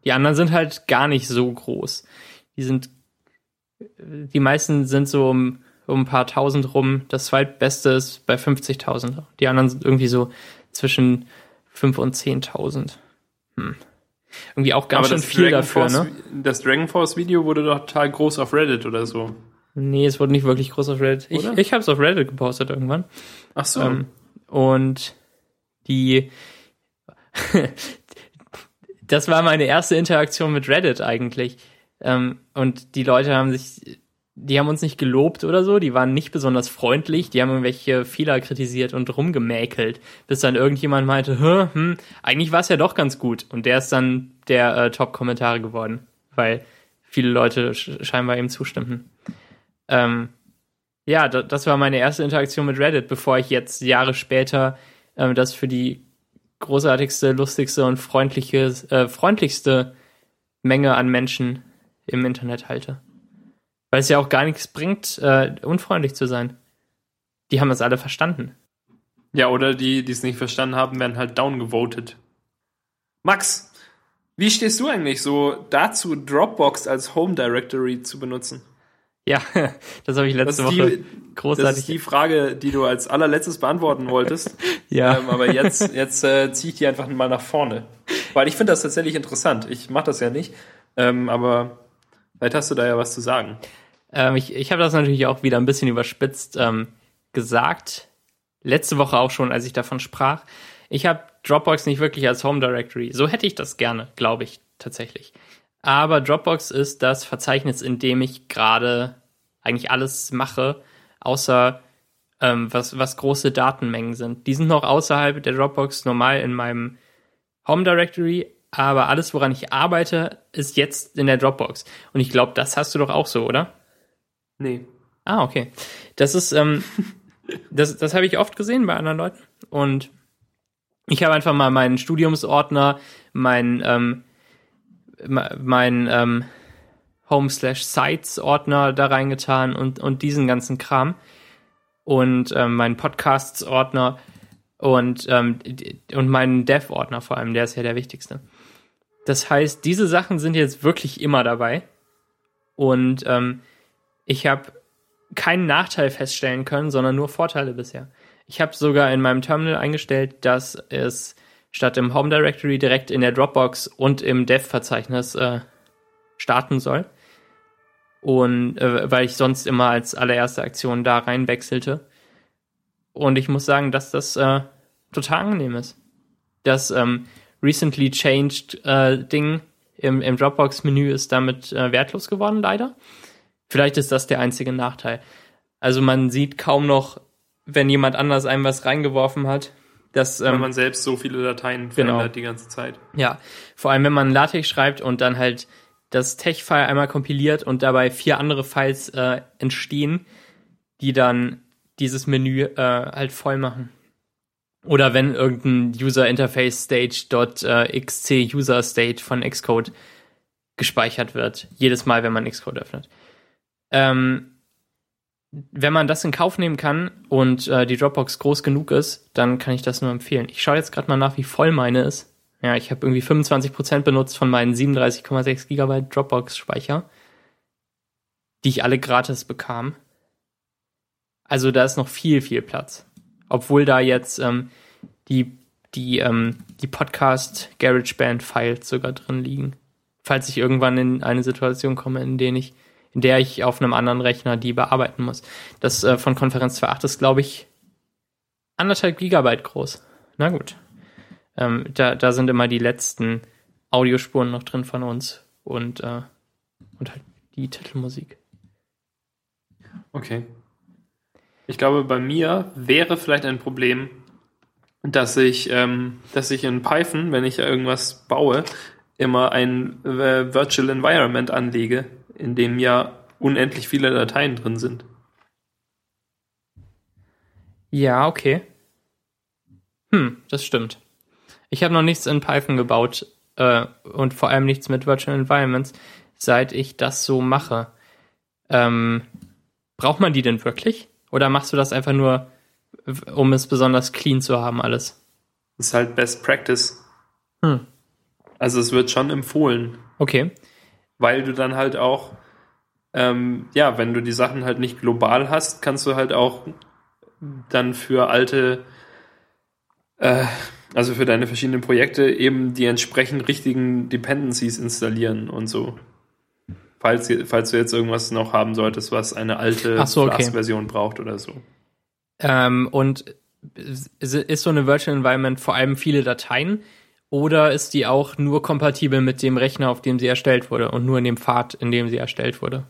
S1: Die anderen sind halt gar nicht so groß. Die sind, die meisten sind so um, um ein paar tausend rum. Das zweitbeste ist bei 50.000. Die anderen sind irgendwie so zwischen 5 und 10.000. Hm. Irgendwie auch ganz schön viel
S2: Dragon
S1: dafür,
S2: Force,
S1: ne?
S2: das Dragon Force Video wurde doch total groß auf Reddit oder so.
S1: Nee, es wurde nicht wirklich groß auf Reddit. Ich,
S2: Oder?
S1: ich habe es auf Reddit gepostet irgendwann.
S2: Ach so.
S1: Ähm, und die, das war meine erste Interaktion mit Reddit eigentlich. Ähm, und die Leute haben sich, die haben uns nicht gelobt oder so, die waren nicht besonders freundlich, die haben irgendwelche Fehler kritisiert und rumgemäkelt, bis dann irgendjemand meinte, "Hä, hm, eigentlich war es ja doch ganz gut. Und der ist dann der äh, Top-Kommentare geworden, weil viele Leute sch scheinbar ihm zustimmten. Ähm, ja, da, das war meine erste Interaktion mit Reddit, bevor ich jetzt Jahre später ähm, das für die großartigste, lustigste und freundliche, äh, freundlichste Menge an Menschen im Internet halte. Weil es ja auch gar nichts bringt, äh, unfreundlich zu sein. Die haben das alle verstanden.
S2: Ja, oder die, die es nicht verstanden haben, werden halt downgevotet. Max, Wie stehst du eigentlich so dazu, Dropbox als Home Directory zu benutzen?
S1: Ja, das habe ich letzte
S2: ist
S1: Woche
S2: die-
S1: großartig.
S2: Das ist die Frage, die du als allerletztes beantworten wolltest.
S1: Ja.
S2: Ähm, aber jetzt, jetzt äh, ziehe ich die einfach mal nach vorne. Weil ich finde das tatsächlich interessant. Ich mache das ja nicht. Ähm, aber vielleicht hast du da ja was zu sagen.
S1: Ähm, ich ich habe das natürlich auch wieder ein bisschen überspitzt ähm, gesagt. Letzte Woche auch schon, als ich davon sprach. Ich habe Dropbox nicht wirklich als Home Directory. So hätte ich das gerne, glaube ich tatsächlich. Aber Dropbox ist das Verzeichnis, in dem ich gerade eigentlich alles mache, außer ähm, was, was große Datenmengen sind. Die sind noch außerhalb der Dropbox normal in meinem Home Directory, aber alles, woran ich arbeite, ist jetzt in der Dropbox. Und ich glaube, das hast du doch auch so, oder?
S2: Nee.
S1: Ah, okay. Das ist, ähm, das, das habe ich oft gesehen bei anderen Leuten. Und ich habe einfach mal meinen Studiumsordner, mein, ähm, mein ähm, Home slash Sites Ordner da reingetan und, und diesen ganzen Kram. Und ähm, meinen Podcasts Ordner und, ähm, und meinen Dev Ordner vor allem, der ist ja der wichtigste. Das heißt, diese Sachen sind jetzt wirklich immer dabei. Und ähm, ich habe keinen Nachteil feststellen können, sondern nur Vorteile bisher. Ich habe sogar in meinem Terminal eingestellt, dass es statt im Home Directory direkt in der Dropbox und im Dev-Verzeichnis äh, starten soll. Und äh, weil ich sonst immer als allererste Aktion da reinwechselte. Und ich muss sagen, dass das äh, total angenehm ist. Das ähm, Recently Changed äh, Ding im, im Dropbox-Menü ist damit äh, wertlos geworden, leider. Vielleicht ist das der einzige Nachteil. Also man sieht kaum noch, wenn jemand anders einem was reingeworfen hat. Das,
S2: Weil
S1: ähm,
S2: man selbst so viele Dateien
S1: Genau.
S2: verändert die ganze Zeit.
S1: ja, vor allem wenn man LaTeX schreibt und dann halt das Tech-File einmal kompiliert und dabei vier andere Files äh, entstehen, die dann dieses Menü äh, halt voll machen. Oder wenn irgendein User Interface Stage.xc User State von Xcode gespeichert wird, jedes Mal, wenn man Xcode öffnet. Ähm, wenn man das in Kauf nehmen kann und äh, die Dropbox groß genug ist, dann kann ich das nur empfehlen. Ich schaue jetzt gerade mal nach, wie voll meine ist. Ja, ich habe irgendwie 25% benutzt von meinen 37,6 Gigabyte Dropbox-Speicher, die ich alle gratis bekam. Also da ist noch viel, viel Platz. Obwohl da jetzt ähm, die, die, ähm, die Podcast GarageBand Files sogar drin liegen. Falls ich irgendwann in eine Situation komme, in der ich, in der ich auf einem anderen Rechner die bearbeiten muss. Das äh, von Konferenz 2.8 ist, glaube ich, anderthalb Gigabyte groß. Na gut. Ähm, da, da sind immer die letzten Audiospuren noch drin von uns und, äh, und halt die Titelmusik.
S2: Okay. Ich glaube, bei mir wäre vielleicht ein Problem, dass ich, ähm, dass ich in Python, wenn ich irgendwas baue, immer ein äh, Virtual Environment anlege, in dem ja unendlich viele Dateien drin sind.
S1: Ja, okay. Hm, das stimmt. Ich habe noch nichts in Python gebaut äh, und vor allem nichts mit Virtual Environments, seit ich das so mache. Ähm, braucht man die denn wirklich? Oder machst du das einfach nur, um es besonders clean zu haben, alles?
S2: Das ist halt Best Practice.
S1: Hm.
S2: Also es wird schon empfohlen,
S1: Okay.
S2: Weil du dann halt auch, ähm, ja, wenn du die Sachen halt nicht global hast, kannst du halt auch dann für alte, äh, also für deine verschiedenen Projekte eben die entsprechend richtigen Dependencies installieren und so. Falls, falls du jetzt irgendwas noch haben solltest, was eine alte
S1: so, okay.
S2: Flask-Version braucht oder so.
S1: Ähm, und ist ist so eine Virtual Environment vor allem viele Dateien oder ist die auch nur kompatibel mit dem Rechner, auf dem sie erstellt wurde und nur in dem Pfad, in dem sie erstellt wurde?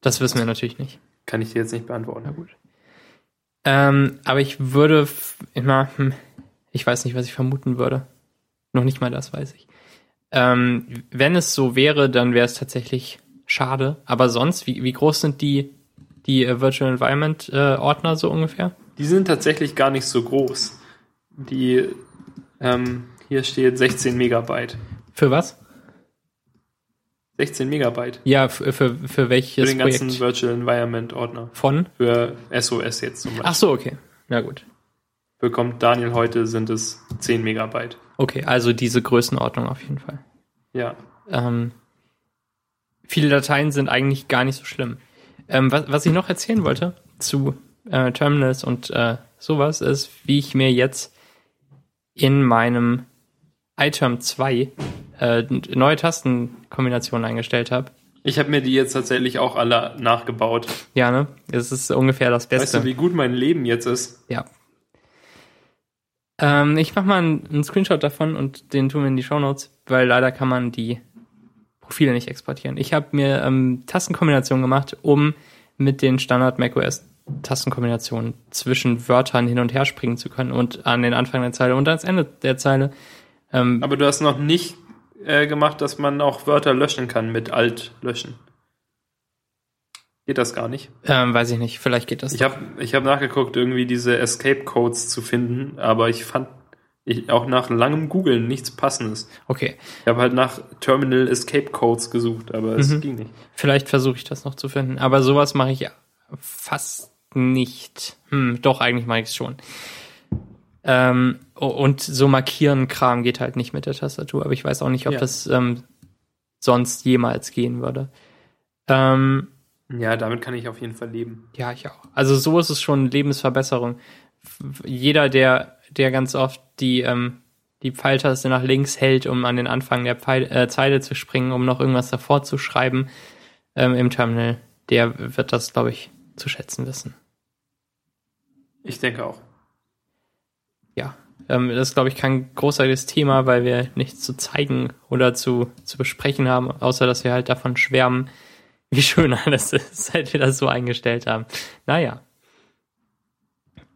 S1: Das wissen wir natürlich nicht.
S2: Kann ich dir jetzt nicht beantworten.
S1: Na gut. Ähm, aber ich würde immer, hm, ich weiß nicht, was ich vermuten würde. Noch nicht mal das weiß ich. Ähm, wenn es so wäre, dann wäre es tatsächlich schade. Aber sonst, wie, wie groß sind die, die äh, Virtual Environment äh, Ordner so ungefähr?
S2: Die sind tatsächlich gar nicht so groß. Die, ähm, hier steht 16 Megabyte.
S1: Für was?
S2: 16 Megabyte.
S1: Ja, für, für, für
S2: Für
S1: welches
S2: den ganzen
S1: Projekt?
S2: Virtual Environment Ordner.
S1: Von?
S2: Für SOS jetzt zum Beispiel.
S1: Ach so, okay. Na gut.
S2: bekommt Daniel heute, sind es 10 Megabyte.
S1: Okay, also diese Größenordnung auf jeden Fall.
S2: Ja.
S1: Ähm, viele Dateien sind eigentlich gar nicht so schlimm. Ähm, was, was ich noch erzählen wollte zu äh, Terminals und äh, sowas ist, wie ich mir jetzt in meinem iTerm 2 äh, neue Tastenkombinationen eingestellt habe.
S2: Ich habe mir die jetzt tatsächlich auch alle nachgebaut.
S1: Ja, ne? Das ist ungefähr das Beste.
S2: Weißt du, wie gut mein Leben jetzt ist?
S1: Ja. Ähm, ich mache mal einen, einen, Screenshot davon und den tun wir in die Show Notes, weil leider kann man die Profile nicht exportieren. Ich habe mir ähm, Tastenkombinationen gemacht, um mit den Standard macOS Tastenkombinationen zwischen Wörtern hin und her springen zu können und an den Anfang der Zeile und ans Ende der Zeile.
S2: Ähm, Aber du hast noch nicht äh, gemacht, dass man auch Wörter löschen kann mit Alt löschen. Geht das gar nicht?
S1: Ähm, weiß ich nicht. Vielleicht geht das.
S2: Ich habe ich hab nachgeguckt, irgendwie diese Escape Codes zu finden, aber ich fand ich, auch nach langem Googlen nichts Passendes.
S1: Okay.
S2: Ich habe halt nach Terminal Escape Codes gesucht, aber es mhm. ging nicht.
S1: Vielleicht versuche ich das noch zu finden. Aber sowas mache ich fast nicht. Hm, doch, eigentlich mache ich es schon. Ähm, und so markieren Kram geht halt nicht mit der Tastatur, aber ich weiß auch nicht, ob ja. das ähm, sonst jemals gehen würde. Ähm,
S2: ja, damit kann ich auf jeden Fall leben.
S1: Ja, ich auch. Also so ist es schon Lebensverbesserung. Jeder, der, der ganz oft die, ähm, die Pfeiltaste nach links hält, um an den Anfang der Pfeil, äh, Zeile zu springen, um noch irgendwas davor zu schreiben ähm, im Terminal, der wird das, glaube ich, zu schätzen wissen.
S2: Ich denke auch.
S1: Ja, ähm, das ist, glaube ich, kein großartiges Thema, weil wir nichts zu zeigen oder zu, zu besprechen haben, außer dass wir halt davon schwärmen, wie schön alles ist, seit wir das so eingestellt haben. Naja.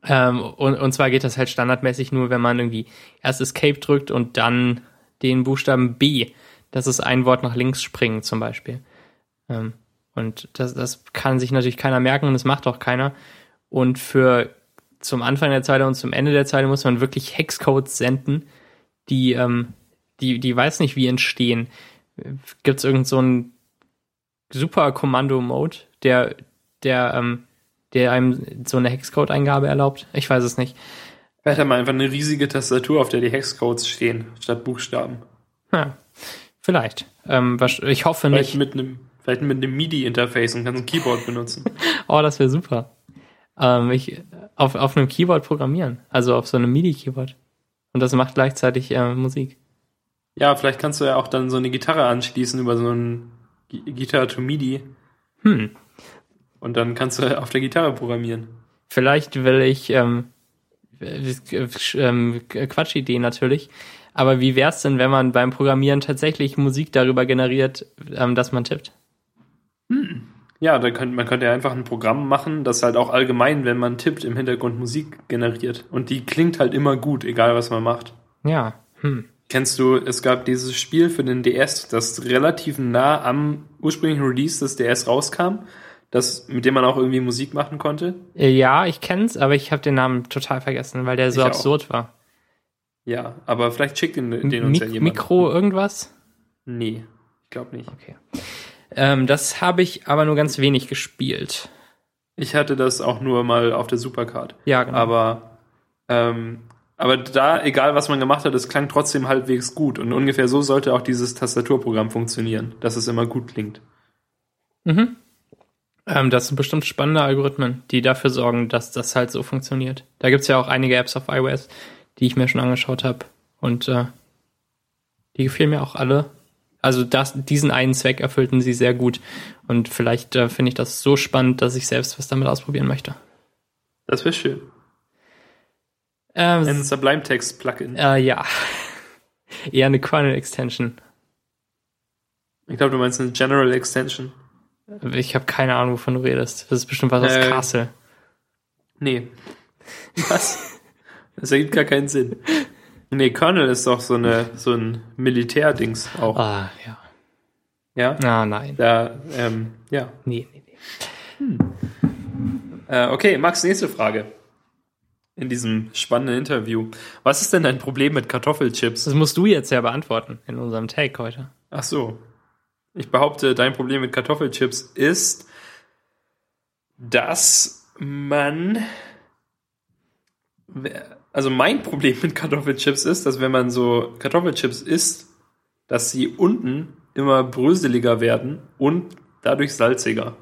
S1: Ähm, und, und zwar geht das halt standardmäßig nur, wenn man irgendwie erst Escape drückt und dann den Buchstaben B. Das ist ein Wort nach links springen zum Beispiel. Ähm, und das, das kann sich natürlich keiner merken und das macht auch keiner. Und für zum Anfang der Zeile und zum Ende der Zeile muss man wirklich Hexcodes senden, die, ähm, die, die weiß nicht wie entstehen. Gibt es irgend so einen super Kommando-Mode, der, der, ähm, der einem so eine Hexcode-Eingabe erlaubt? Ich weiß es nicht.
S2: Vielleicht haben wir einfach eine riesige Tastatur, auf der die Hexcodes stehen, statt Buchstaben.
S1: Ja, vielleicht. Ähm, ich hoffe
S2: vielleicht
S1: nicht.
S2: Mit einem, vielleicht mit einem MIDI-Interface und kannst ein Keyboard benutzen.
S1: oh, das wäre super. Ähm, ich, auf, auf einem Keyboard programmieren, also auf so einem MIDI-Keyboard. Und das macht gleichzeitig äh, Musik.
S2: Ja, vielleicht kannst du ja auch dann so eine Gitarre anschließen über so ein Gitarre to MIDI.
S1: Hm.
S2: Und dann kannst du auf der Gitarre programmieren.
S1: Vielleicht will ich ähm, ähm, Quatschidee natürlich. Aber wie wär's denn, wenn man beim Programmieren tatsächlich Musik darüber generiert, ähm, dass man tippt?
S2: Hm. Ja, da könnte, man könnte ja einfach ein Programm machen, das halt auch allgemein, wenn man tippt, im Hintergrund Musik generiert. Und die klingt halt immer gut, egal was man macht.
S1: Ja. Hm.
S2: Kennst du, es gab dieses Spiel für den DS, das relativ nah am ursprünglichen Release des DS rauskam, das, mit dem man auch irgendwie Musik machen konnte?
S1: Äh, ja, ich kenn's, aber ich habe den Namen total vergessen, weil der so ich absurd auch. war.
S2: Ja, aber vielleicht schickt den, den uns
S1: Mik ja jemand. Mikro irgendwas?
S2: Nee, ich glaube nicht.
S1: Okay. Ähm, das habe ich aber nur ganz wenig gespielt.
S2: Ich hatte das auch nur mal auf der Supercard.
S1: Ja, genau.
S2: Aber, ähm, aber da, egal was man gemacht hat, es klang trotzdem halbwegs gut. Und ungefähr so sollte auch dieses Tastaturprogramm funktionieren, dass es immer gut klingt.
S1: Mhm. Ähm, das sind bestimmt spannende Algorithmen, die dafür sorgen, dass das halt so funktioniert. Da gibt es ja auch einige Apps auf iOS, die ich mir schon angeschaut habe. Und äh, die gefielen mir auch alle also das, diesen einen Zweck erfüllten sie sehr gut. Und vielleicht äh, finde ich das so spannend, dass ich selbst was damit ausprobieren möchte.
S2: Das wäre schön. Ähm, Ein Sublime Text Plugin.
S1: Äh, ja. Eher eine Kernel Extension.
S2: Ich glaube, du meinst eine General Extension.
S1: Ich habe keine Ahnung, wovon du redest. Das ist bestimmt was äh, aus Castle.
S2: Nee. Was? Das ergibt gar keinen Sinn. Nee, Colonel ist doch so eine so ein Militärdings auch.
S1: Ah, ja.
S2: Ja?
S1: Ah, nein.
S2: Da, ähm, ja.
S1: Nee, nee, nee.
S2: Hm. Äh, okay, Max, nächste Frage. In diesem spannenden Interview. Was ist denn dein Problem mit Kartoffelchips?
S1: Das musst du jetzt ja beantworten in unserem Take heute.
S2: Ach so. Ich behaupte, dein Problem mit Kartoffelchips ist, dass man also mein Problem mit Kartoffelchips ist, dass wenn man so Kartoffelchips isst, dass sie unten immer bröseliger werden und dadurch salziger.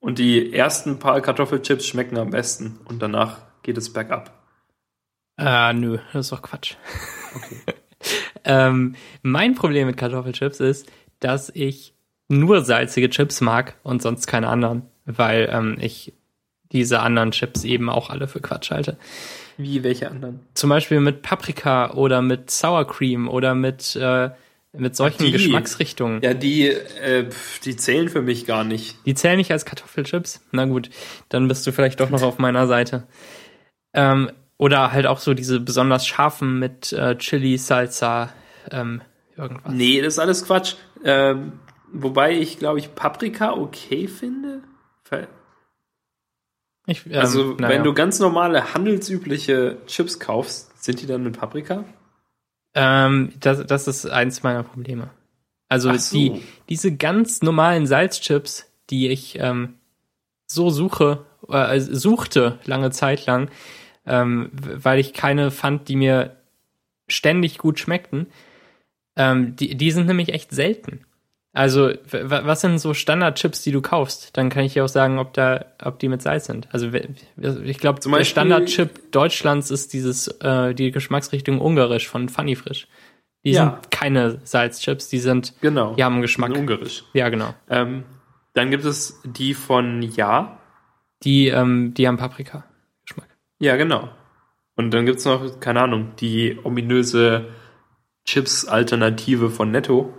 S2: Und die ersten paar Kartoffelchips schmecken am besten und danach geht es bergab.
S1: Ah, nö, das ist doch Quatsch. Okay. ähm, mein Problem mit Kartoffelchips ist, dass ich nur salzige Chips mag und sonst keine anderen, weil ähm, ich diese anderen Chips eben auch alle für Quatsch halte.
S2: Wie welche anderen?
S1: Zum Beispiel mit Paprika oder mit Sour Cream oder mit äh, mit solchen die, Geschmacksrichtungen.
S2: Ja, die, äh, die zählen für mich gar nicht.
S1: Die zählen nicht als Kartoffelchips? Na gut, dann bist du vielleicht doch noch auf meiner Seite. Ähm, oder halt auch so diese besonders scharfen mit äh, Chili, Salsa, ähm, irgendwas.
S2: Nee, das ist alles Quatsch. Ähm, wobei ich, glaube ich, Paprika okay finde. Ich, ähm, also, naja. wenn du ganz normale, handelsübliche Chips kaufst, sind die dann mit Paprika?
S1: Ähm, das, das ist eins meiner Probleme. Also so. die, diese ganz normalen Salzchips, die ich ähm, so suche, äh, suchte lange Zeit lang, ähm, weil ich keine fand, die mir ständig gut schmeckten, ähm, die, die sind nämlich echt selten. Also, was sind so Standardchips, die du kaufst? Dann kann ich dir auch sagen, ob da, ob die mit Salz sind. Also, ich glaube, der Standardchip Deutschlands ist dieses, äh, die Geschmacksrichtung ungarisch von Funny Frisch. Die ja. sind keine Salzchips, die sind,
S2: genau.
S1: die haben Geschmack.
S2: Ungarisch.
S1: Ja, genau.
S2: Ähm, dann gibt es die von Ja.
S1: Die, ähm, die haben Paprika-Geschmack.
S2: Ja, genau. Und dann gibt's noch, keine Ahnung, die ominöse Chips-Alternative von Netto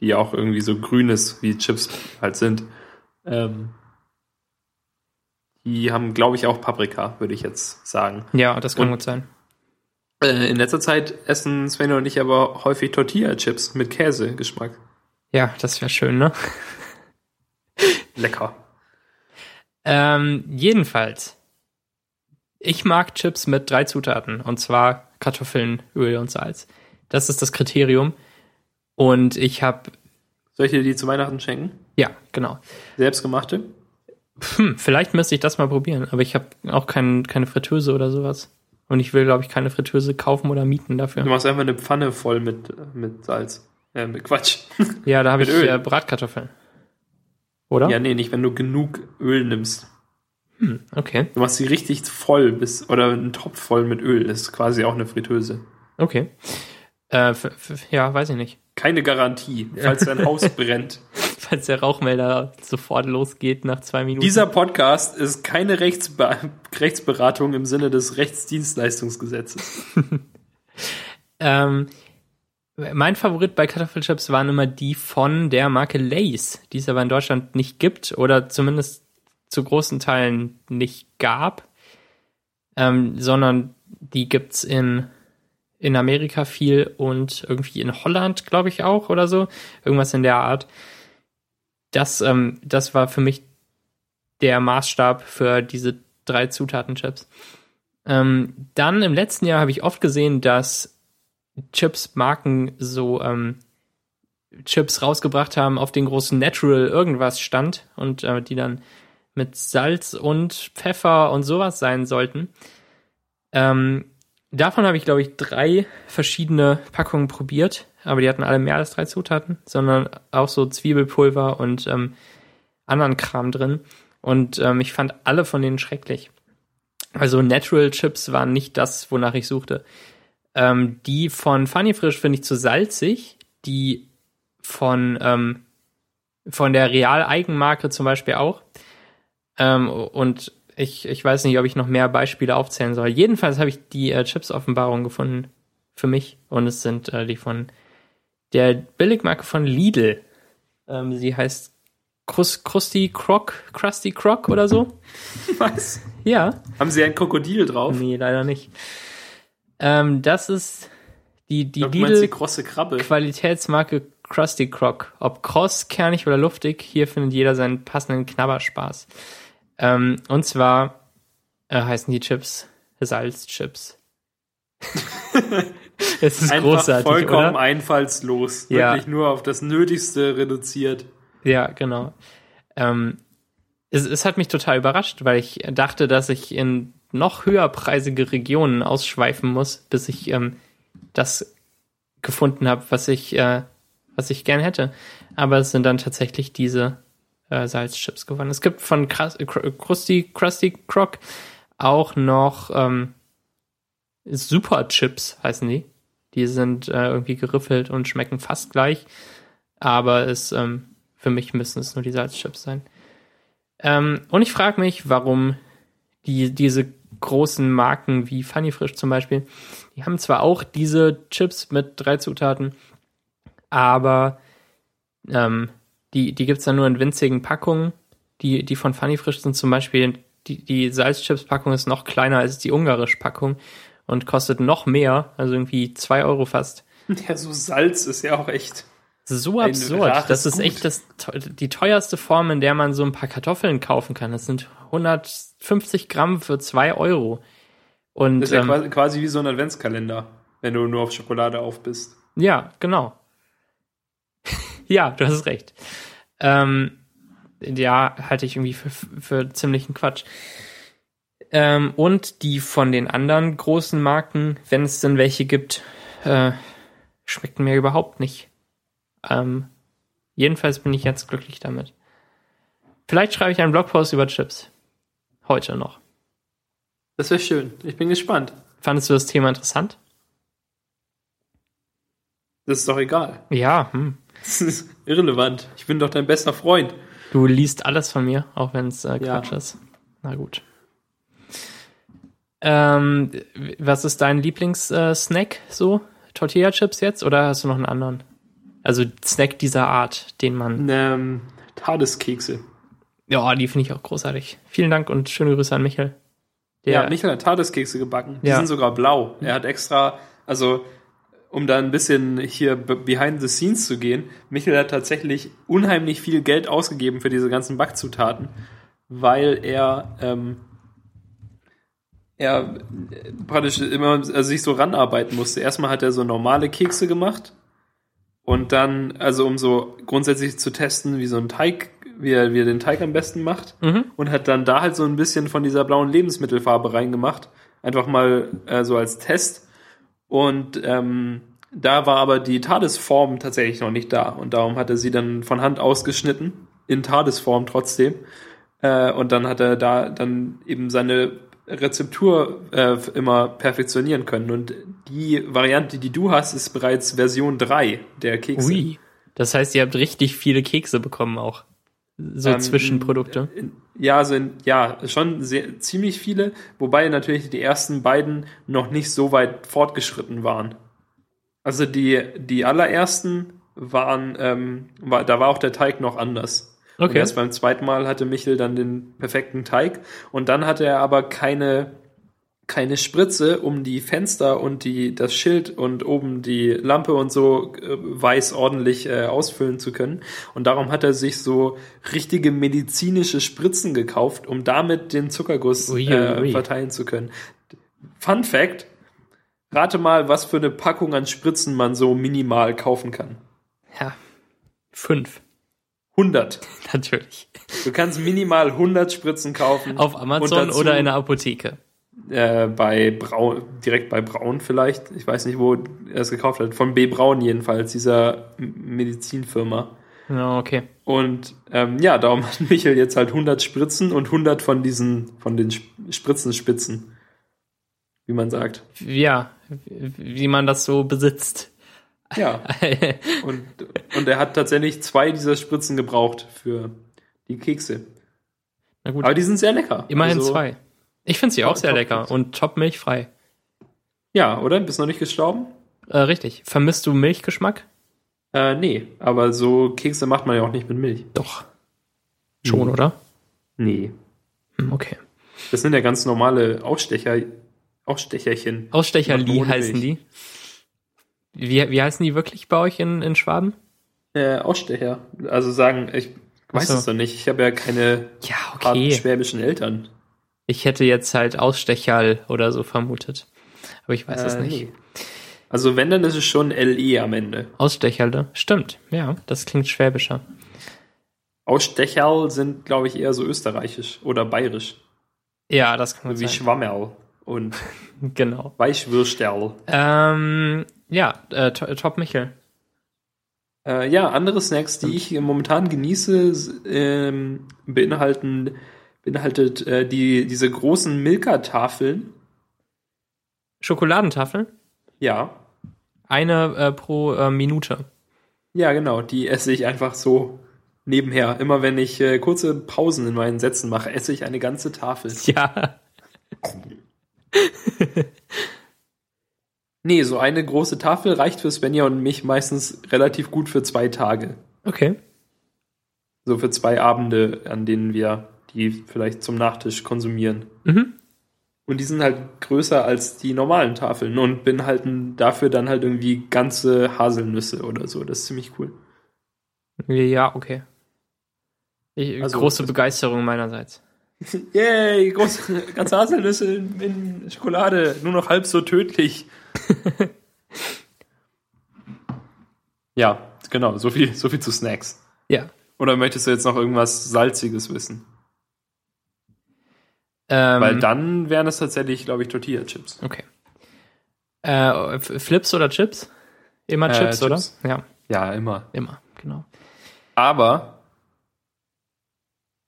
S2: die ja auch irgendwie so grün ist, wie Chips halt sind. Ähm, die haben, glaube ich, auch Paprika, würde ich jetzt sagen.
S1: Ja, das kann und, gut sein.
S2: Äh, in letzter Zeit essen Sven und ich aber häufig Tortilla-Chips mit Käse-Geschmack.
S1: Ja, das wäre schön, ne?
S2: Lecker.
S1: Ähm, jedenfalls, ich mag Chips mit drei Zutaten, und zwar Kartoffeln, Öl und Salz. Das ist das Kriterium. Und ich habe.
S2: Soll ich dir die zu Weihnachten schenken?
S1: Ja, genau.
S2: Selbstgemachte?
S1: Hm, vielleicht müsste ich das mal probieren, aber ich habe auch kein, keine Fritteuse oder sowas. Und ich will, glaube ich, keine Fritteuse kaufen oder mieten dafür.
S2: Du machst einfach eine Pfanne voll mit, mit Salz. Äh, mit Quatsch.
S1: Ja, da habe ich Öl. Äh, Bratkartoffeln. Oder?
S2: Ja, nee, nicht, wenn du genug Öl nimmst.
S1: Hm, okay.
S2: Du machst sie richtig voll bis, oder einen Topf voll mit Öl. Das ist quasi auch eine Fritteuse.
S1: Okay. Äh, ja, weiß ich nicht
S2: keine Garantie, falls dein Haus brennt.
S1: Falls der Rauchmelder sofort losgeht nach zwei Minuten.
S2: Dieser Podcast ist keine Rechtsbe Rechtsberatung im Sinne des Rechtsdienstleistungsgesetzes.
S1: ähm, mein Favorit bei Kartoffelchips waren immer die von der Marke Lays, die es aber in Deutschland nicht gibt oder zumindest zu großen Teilen nicht gab, ähm, sondern die gibt's in in Amerika viel und irgendwie in Holland, glaube ich, auch oder so. Irgendwas in der Art. Das, ähm, das war für mich der Maßstab für diese drei Zutaten-Chips. Ähm, dann im letzten Jahr habe ich oft gesehen, dass Chips-Marken so ähm, Chips rausgebracht haben, auf den großen Natural irgendwas stand und äh, die dann mit Salz und Pfeffer und sowas sein sollten. Ähm, Davon habe ich, glaube ich, drei verschiedene Packungen probiert, aber die hatten alle mehr als drei Zutaten, sondern auch so Zwiebelpulver und ähm, anderen Kram drin. Und ähm, ich fand alle von denen schrecklich. Also Natural Chips waren nicht das, wonach ich suchte. Ähm, die von Funny Frisch finde ich zu salzig. Die von, ähm, von der Real-Eigenmarke zum Beispiel auch. Ähm, und ich, ich weiß nicht, ob ich noch mehr Beispiele aufzählen soll. Jedenfalls habe ich die äh, Chips-Offenbarung gefunden für mich und es sind äh, die von der Billigmarke von Lidl. Ähm, sie heißt Krus Krusty Croc, Krusty Croc oder so.
S2: Was?
S1: Ja.
S2: Haben sie ein Krokodil drauf?
S1: Nee, leider nicht. Ähm, das ist die, die
S2: Lidl.
S1: Qualitätsmarke Krusty Croc. Ob kross, kernig oder luftig, hier findet jeder seinen passenden Knabberspaß. Ähm, und zwar äh, heißen die Chips Salzchips.
S2: es ist Einfach großartig, vollkommen oder? einfallslos. Ja. Wirklich nur auf das Nötigste reduziert.
S1: Ja, genau. Ähm, es, es hat mich total überrascht, weil ich dachte, dass ich in noch höherpreisige Regionen ausschweifen muss, bis ich ähm, das gefunden habe, was ich, äh, was ich gern hätte. Aber es sind dann tatsächlich diese äh, Salzchips geworden. Es gibt von Krus Krusty, Krusty Croc auch noch ähm, Super Chips, heißen die. Die sind äh, irgendwie geriffelt und schmecken fast gleich. Aber es, ähm, für mich müssen es nur die Salzchips sein. Ähm, und ich frage mich, warum die, diese großen Marken wie Funny Frisch zum Beispiel, die haben zwar auch diese Chips mit drei Zutaten, aber ähm, die, die gibt es dann nur in winzigen Packungen. Die, die von Funny Frisch sind zum Beispiel, die, die Salzchips-Packung ist noch kleiner als die ungarische Packung und kostet noch mehr, also irgendwie zwei Euro fast.
S2: Ja, so Salz ist ja auch echt.
S1: So absurd. Das ist Gut. echt das, die teuerste Form, in der man so ein paar Kartoffeln kaufen kann. Das sind 150 Gramm für zwei Euro. Und,
S2: das ist ja ähm, quasi wie so ein Adventskalender, wenn du nur auf Schokolade auf bist.
S1: Ja, genau. Ja, du hast recht. Ähm, ja, halte ich irgendwie für, für ziemlichen Quatsch. Ähm, und die von den anderen großen Marken, wenn es denn welche gibt, äh, schmeckten mir überhaupt nicht. Ähm, jedenfalls bin ich jetzt glücklich damit. Vielleicht schreibe ich einen Blogpost über Chips. Heute noch.
S2: Das wäre schön. Ich bin gespannt.
S1: Fandest du das Thema interessant?
S2: Das ist doch egal.
S1: Ja. Hm.
S2: Das ist irrelevant. Ich bin doch dein bester Freund.
S1: Du liest alles von mir, auch wenn es äh, Quatsch ja. ist. Na gut. Ähm, was ist dein Lieblingssnack äh, so? Tortilla-Chips jetzt oder hast du noch einen anderen? Also Snack dieser Art, den man.
S2: Ähm, Tadeskekse.
S1: Ja, die finde ich auch großartig. Vielen Dank und schöne Grüße an Michael.
S2: Der, ja, Michael hat Tadeskekse gebacken. Die ja. sind sogar blau. Er hat extra, also um da ein bisschen hier behind the scenes zu gehen, Michael hat tatsächlich unheimlich viel Geld ausgegeben für diese ganzen Backzutaten, weil er ähm, er praktisch immer also sich so ranarbeiten musste. Erstmal hat er so normale Kekse gemacht und dann, also um so grundsätzlich zu testen, wie so ein Teig, wie er, wie er den Teig am besten macht mhm. und hat dann da halt so ein bisschen von dieser blauen Lebensmittelfarbe reingemacht. Einfach mal äh, so als Test. Und ähm, da war aber die Tadesform tatsächlich noch nicht da. Und darum hat er sie dann von Hand ausgeschnitten, in Tadesform trotzdem. Äh, und dann hat er da dann eben seine Rezeptur äh, immer perfektionieren können. Und die Variante, die du hast, ist bereits Version 3 der Kekse. Ui.
S1: Das heißt, ihr habt richtig viele Kekse bekommen auch. So ähm, Zwischenprodukte.
S2: Ja, also in, ja, schon sehr, ziemlich viele, wobei natürlich die ersten beiden noch nicht so weit fortgeschritten waren. Also die, die allerersten waren, ähm, war, da war auch der Teig noch anders. Okay. Und erst beim zweiten Mal hatte Michel dann den perfekten Teig und dann hatte er aber keine keine Spritze, um die Fenster und die das Schild und oben die Lampe und so äh, weiß ordentlich äh, ausfüllen zu können. Und darum hat er sich so richtige medizinische Spritzen gekauft, um damit den Zuckerguss ui, ui. Äh, verteilen zu können. Fun Fact: Rate mal, was für eine Packung an Spritzen man so minimal kaufen kann.
S1: Ja, fünf.
S2: 100.
S1: Natürlich.
S2: Du kannst minimal 100 Spritzen kaufen.
S1: Auf Amazon oder in der Apotheke.
S2: Äh, bei Braun, direkt bei Braun vielleicht. Ich weiß nicht, wo er es gekauft hat. Von B. Braun jedenfalls, dieser Medizinfirma.
S1: Ja, okay.
S2: Und ähm, ja, darum hat Michael jetzt halt 100 Spritzen und 100 von diesen, von den Spritzenspitzen. Wie man sagt.
S1: Ja, wie man das so besitzt.
S2: Ja. und, und er hat tatsächlich zwei dieser Spritzen gebraucht für die Kekse. Na gut. Aber die sind sehr lecker.
S1: Immerhin also, zwei. Ich finde sie auch sehr lecker und top milchfrei.
S2: Ja, oder? Bist du noch nicht gestorben?
S1: Äh, richtig. Vermisst du Milchgeschmack?
S2: Äh, nee, aber so Kekse macht man ja auch nicht mit Milch.
S1: Doch. Schon, nee. oder?
S2: Nee.
S1: Hm, okay.
S2: Das sind ja ganz normale Ausstecher, Ausstecherchen.
S1: Ausstecherli heißen die. Wie, wie heißen die wirklich bei euch in, in Schwaben?
S2: Äh, Ausstecher. Also sagen, ich weiß so. es doch nicht. Ich habe ja keine
S1: ja, okay.
S2: schwäbischen Eltern.
S1: Ich hätte jetzt halt Ausstecherl oder so vermutet. Aber ich weiß äh, es nicht. Nee.
S2: Also wenn, dann ist es schon LE am Ende.
S1: Ausstecherle. Stimmt. Ja, das klingt schwäbischer.
S2: Ausstecherl sind, glaube ich, eher so österreichisch oder bayerisch.
S1: Ja, das kann man
S2: Wie
S1: sein.
S2: Schwammerl und
S1: Genau.
S2: Weichwürsterl.
S1: Ähm, ja, äh, To- Top Michel.
S2: Äh, ja, andere Snacks, die ich momentan genieße, ähm, beinhalten beinhaltet äh, die diese großen Milka-Tafeln.
S1: Schokoladentafeln.
S2: Ja,
S1: Eine äh, pro äh, Minute.
S2: ja, genau. Die esse ich einfach so nebenher. Immer wenn ich äh, kurze Pausen in meinen Sätzen mache, esse ich eine ganze Tafel.
S1: Ja.
S2: Nee, so eine große Tafel reicht für Svenja und mich meistens relativ gut für zwei Tage.
S1: Okay.
S2: So für zwei Abende, an denen wir die vielleicht zum Nachtisch konsumieren.
S1: Mhm.
S2: Und die sind halt größer als die normalen Tafeln und beinhalten dafür dann halt irgendwie ganze Haselnüsse oder so. Das ist ziemlich cool.
S1: Ja, okay. Ich,
S2: Also,
S1: große
S2: das-
S1: Begeisterung meinerseits.
S2: Yay, große, ganze Haselnüsse in, in Schokolade, nur noch halb so tödlich. ja, genau, so viel, so viel zu Snacks.
S1: Ja.
S2: Oder möchtest du jetzt noch irgendwas Salziges wissen?
S1: Ähm,
S2: Weil dann wären es tatsächlich, glaube ich, Tortilla-Chips.
S1: Okay. Äh, Flips oder Chips? Immer
S2: Äh,
S1: Chips, oder? Ja,
S2: Ja, immer.
S1: immer, genau.
S2: Aber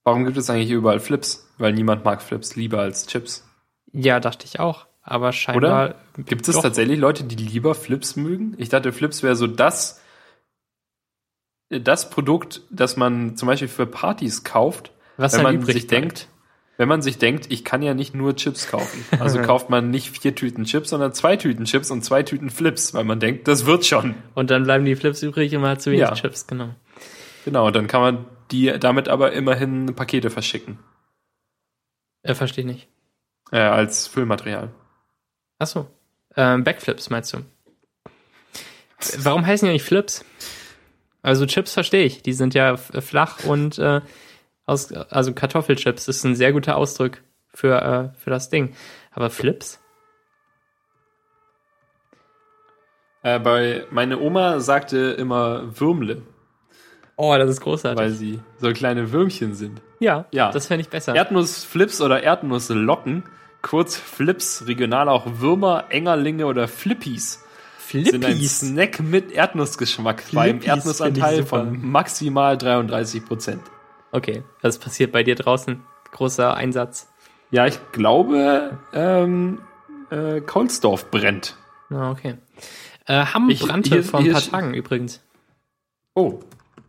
S2: warum gibt es eigentlich überall Flips? Weil niemand mag Flips lieber als Chips.
S1: Ja, dachte ich auch. Aber scheinbar.
S2: Gibt es
S1: Doch.
S2: tatsächlich Leute, die lieber Flips mögen? Ich dachte, Flips wäre so das, das Produkt, das man zum Beispiel für Partys kauft,
S1: Was
S2: wenn man sich denkt, wenn man sich denkt, ich kann ja nicht nur Chips kaufen. Also kauft man nicht vier Tüten Chips, sondern zwei Tüten Chips und zwei Tüten Flips, weil man denkt, das wird schon.
S1: Und dann bleiben die Flips übrig und man hat zu wenig
S2: Ja.
S1: Chips, genau.
S2: Genau, dann kann man die damit aber immerhin Pakete verschicken.
S1: Äh, verstehe ich nicht.
S2: Äh, als Füllmaterial.
S1: Achso. Ähm, Backflips meinst du? Warum heißen die nicht Flips? Also Chips verstehe ich. Die sind ja flach und äh, aus, also Kartoffelchips ist ein sehr guter Ausdruck für, äh, für das Ding. Aber Flips?
S2: Äh, bei meine Oma sagte immer Würmle,
S1: Oh, das ist großartig.
S2: weil sie so kleine Würmchen sind.
S1: ja,
S2: Ja.
S1: das fände ich besser.
S2: Erdnussflips oder Erdnusslocken, kurz Flips, regional auch Würmer, Engerlinge oder Flippies, sind ein
S1: Flippies.
S2: Snack mit Erdnussgeschmack beim
S1: Flippies
S2: Erdnussanteil
S1: ich super.
S2: von maximal 33 Prozent.
S1: Okay, das passiert bei dir draußen. Großer Einsatz.
S2: Ja, ich glaube, ähm, äh, Kohlsdorf brennt.
S1: Ah, okay. Äh, Hamm
S2: Ich-
S1: brannte
S2: hier-
S1: vor ein paar Tagen übrigens.
S2: Oh,